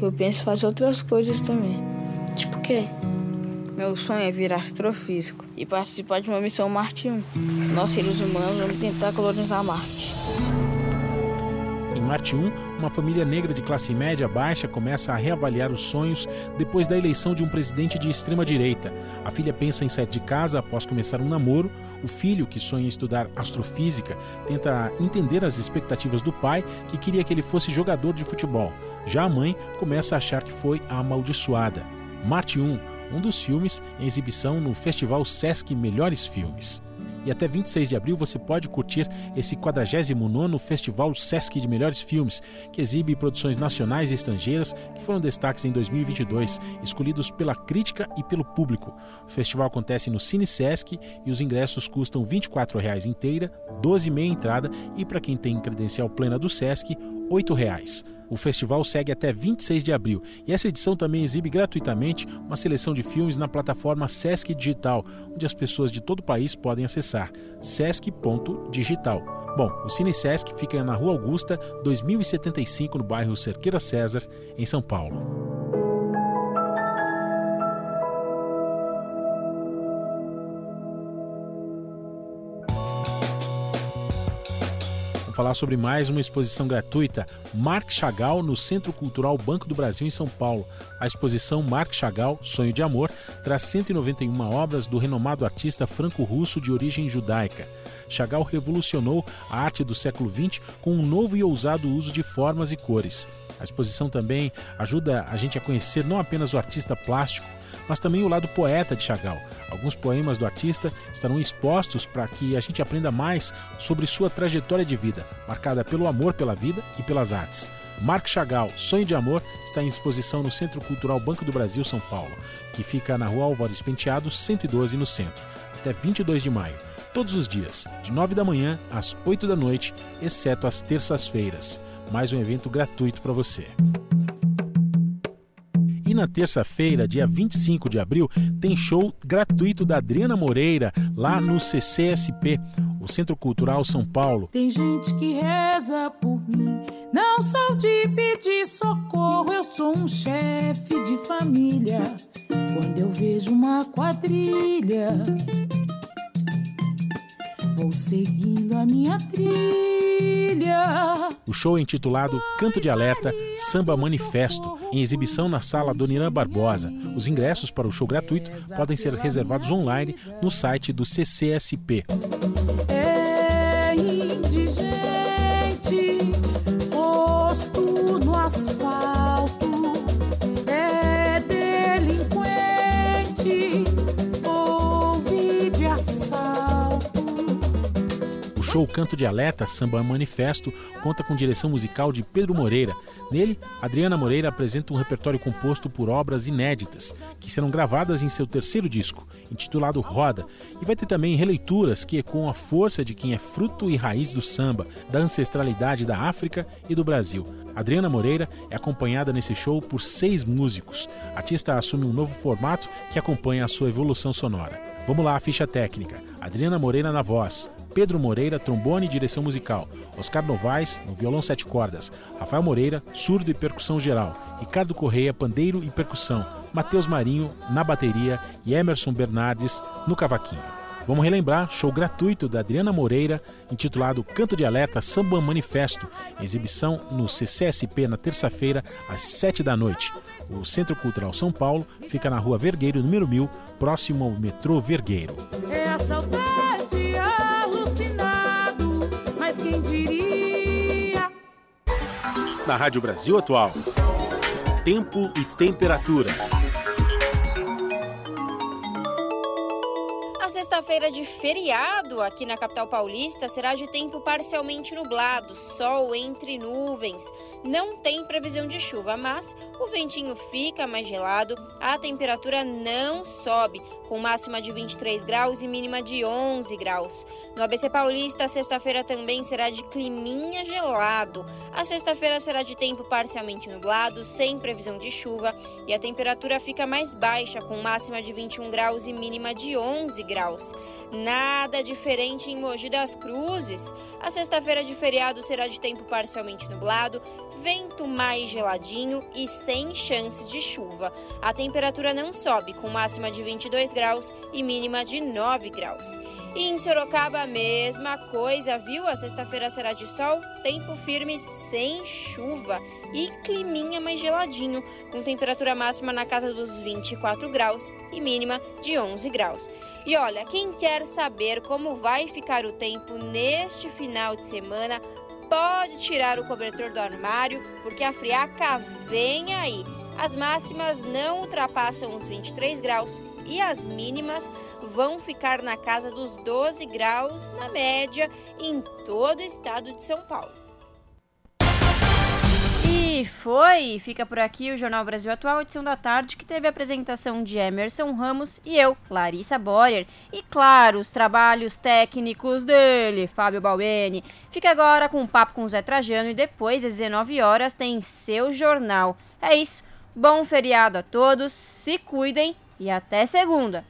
Eu penso em fazer outras coisas também. Tipo o quê? Meu sonho é virar astrofísico e participar de uma missão Marte 1. Nós, seres humanos, vamos tentar colonizar Marte. Em Marte 1, uma família negra de classe média baixa começa a reavaliar os sonhos depois da eleição de um presidente de extrema direita. A filha pensa em sair de casa após começar um namoro. O filho, que sonha estudar astrofísica, tenta entender as expectativas do pai, que queria que ele fosse jogador de futebol. Já a mãe começa a achar que foi amaldiçoada. Marte 1, um dos filmes em exibição no Festival Sesc Melhores Filmes. E até 26 de abril você pode curtir esse 49º Festival Sesc de Melhores Filmes, que exibe produções nacionais e estrangeiras que foram destaques em 2022, escolhidos pela crítica e pelo público. O festival acontece no Cine Sesc e os ingressos custam R$ 24,00 inteira, R$ 12,5 entrada e para quem tem credencial plena do Sesc, R$ 8,00. O festival segue até 26 de abril e essa edição também exibe gratuitamente uma seleção de filmes na plataforma Sesc Digital, onde as pessoas de todo o país podem acessar sesc.digital. Bom, o Cine Sesc fica na Rua Augusta, 2075, no bairro Cerqueira César, em São Paulo. Vamos falar sobre mais uma exposição gratuita, Marc Chagall, no Centro Cultural Banco do Brasil, em São Paulo. A exposição Marc Chagall, Sonho de Amor, traz 191 obras do renomado artista franco-russo de origem judaica. Chagall revolucionou a arte do século XX com um novo e ousado uso de formas e cores. A exposição também ajuda a gente a conhecer não apenas o artista plástico, mas também o lado poeta de Chagall. Alguns poemas do artista estarão expostos para que a gente aprenda mais sobre sua trajetória de vida, marcada pelo amor pela vida e pelas artes. Marc Chagall, Sonho de Amor, está em exposição no Centro Cultural Banco do Brasil, São Paulo, que fica na rua Álvares Penteado, 112, no centro, até 22 de maio. Todos os dias, de 9 da manhã às 8 da noite, exceto às terças-feiras. Mais um evento gratuito para você. E na terça-feira, dia 25 de abril, tem show gratuito da Adriana Moreira, lá no CCSP, o Centro Cultural São Paulo. Tem gente que reza por mim, não sou de pedir socorro, eu sou um chefe de família. Quando eu vejo uma quadrilha, vou seguindo a minha trilha. O show é intitulado Canto de Alerta Samba Manifesto, em exibição na sala Doniran Barbosa. Os ingressos para o show gratuito podem ser reservados online no site do CCSP. É indigente, show Canto de Alerta Samba Manifesto conta com direção musical de Pedro Moreira. Nele, Adriana Moreira apresenta um repertório composto por obras inéditas, que serão gravadas em seu terceiro disco, intitulado Roda, e vai ter também releituras que ecoam a força de quem é fruto e raiz do samba, da ancestralidade da África e do Brasil. Adriana Moreira é acompanhada nesse show por seis músicos. A artista assume um novo formato que acompanha a sua evolução sonora. Vamos lá, a ficha técnica. Adriana Moreira na voz, Pedro Moreira, trombone e direção musical, Oscar Novaes, no violão sete cordas, Rafael Moreira, surdo e percussão geral, Ricardo Correia, pandeiro e percussão, Matheus Marinho, na bateria. E Emerson Bernardes, no cavaquinho. Vamos relembrar show gratuito da Adriana Moreira, intitulado Canto de Alerta Samba Manifesto, exibição no CCSP na terça-feira, às sete da noite. O Centro Cultural São Paulo fica na rua Vergueiro, número 1000, próximo ao metrô Vergueiro. É saudade alucinado, mas quem diria? Na Rádio Brasil Atual, tempo e temperatura. Sexta-feira de feriado aqui na capital paulista será de tempo parcialmente nublado, sol entre nuvens. Não tem previsão de chuva, mas o ventinho fica mais gelado, a temperatura não sobe, com máxima de 23 graus e mínima de 11 graus. No ABC Paulista, sexta-feira também será de climinha gelado. A sexta-feira será de tempo parcialmente nublado, sem previsão de chuva, e a temperatura fica mais baixa, com máxima de 21 graus e mínima de 11 graus. Nada diferente em Mogi das Cruzes. A sexta-feira de feriado será de tempo parcialmente nublado, vento mais geladinho e sem chances de chuva. A temperatura não sobe, com máxima de 22 graus e mínima de 9 graus. E em Sorocaba, a mesma coisa, viu? A sexta-feira será de sol, tempo firme sem chuva e climinha mais geladinho, com temperatura máxima na casa dos 24 graus e mínima de 11 graus. E olha, quem quer saber como vai ficar o tempo neste final de semana, pode tirar o cobertor do armário, porque a friaca vem aí. As máximas não ultrapassam os 23 graus e as mínimas vão ficar na casa dos 12 graus na média em todo o estado de São Paulo. E foi! Fica por aqui o Jornal Brasil Atual, edição da tarde, que teve a apresentação de Emerson Ramos e eu, Larissa Boyer. E claro, os trabalhos técnicos dele, Fábio Balbeni. Fica agora com um papo com o Zé Trajano e depois, às 19 horas, tem seu jornal. É isso. Bom feriado a todos, se cuidem e até segunda!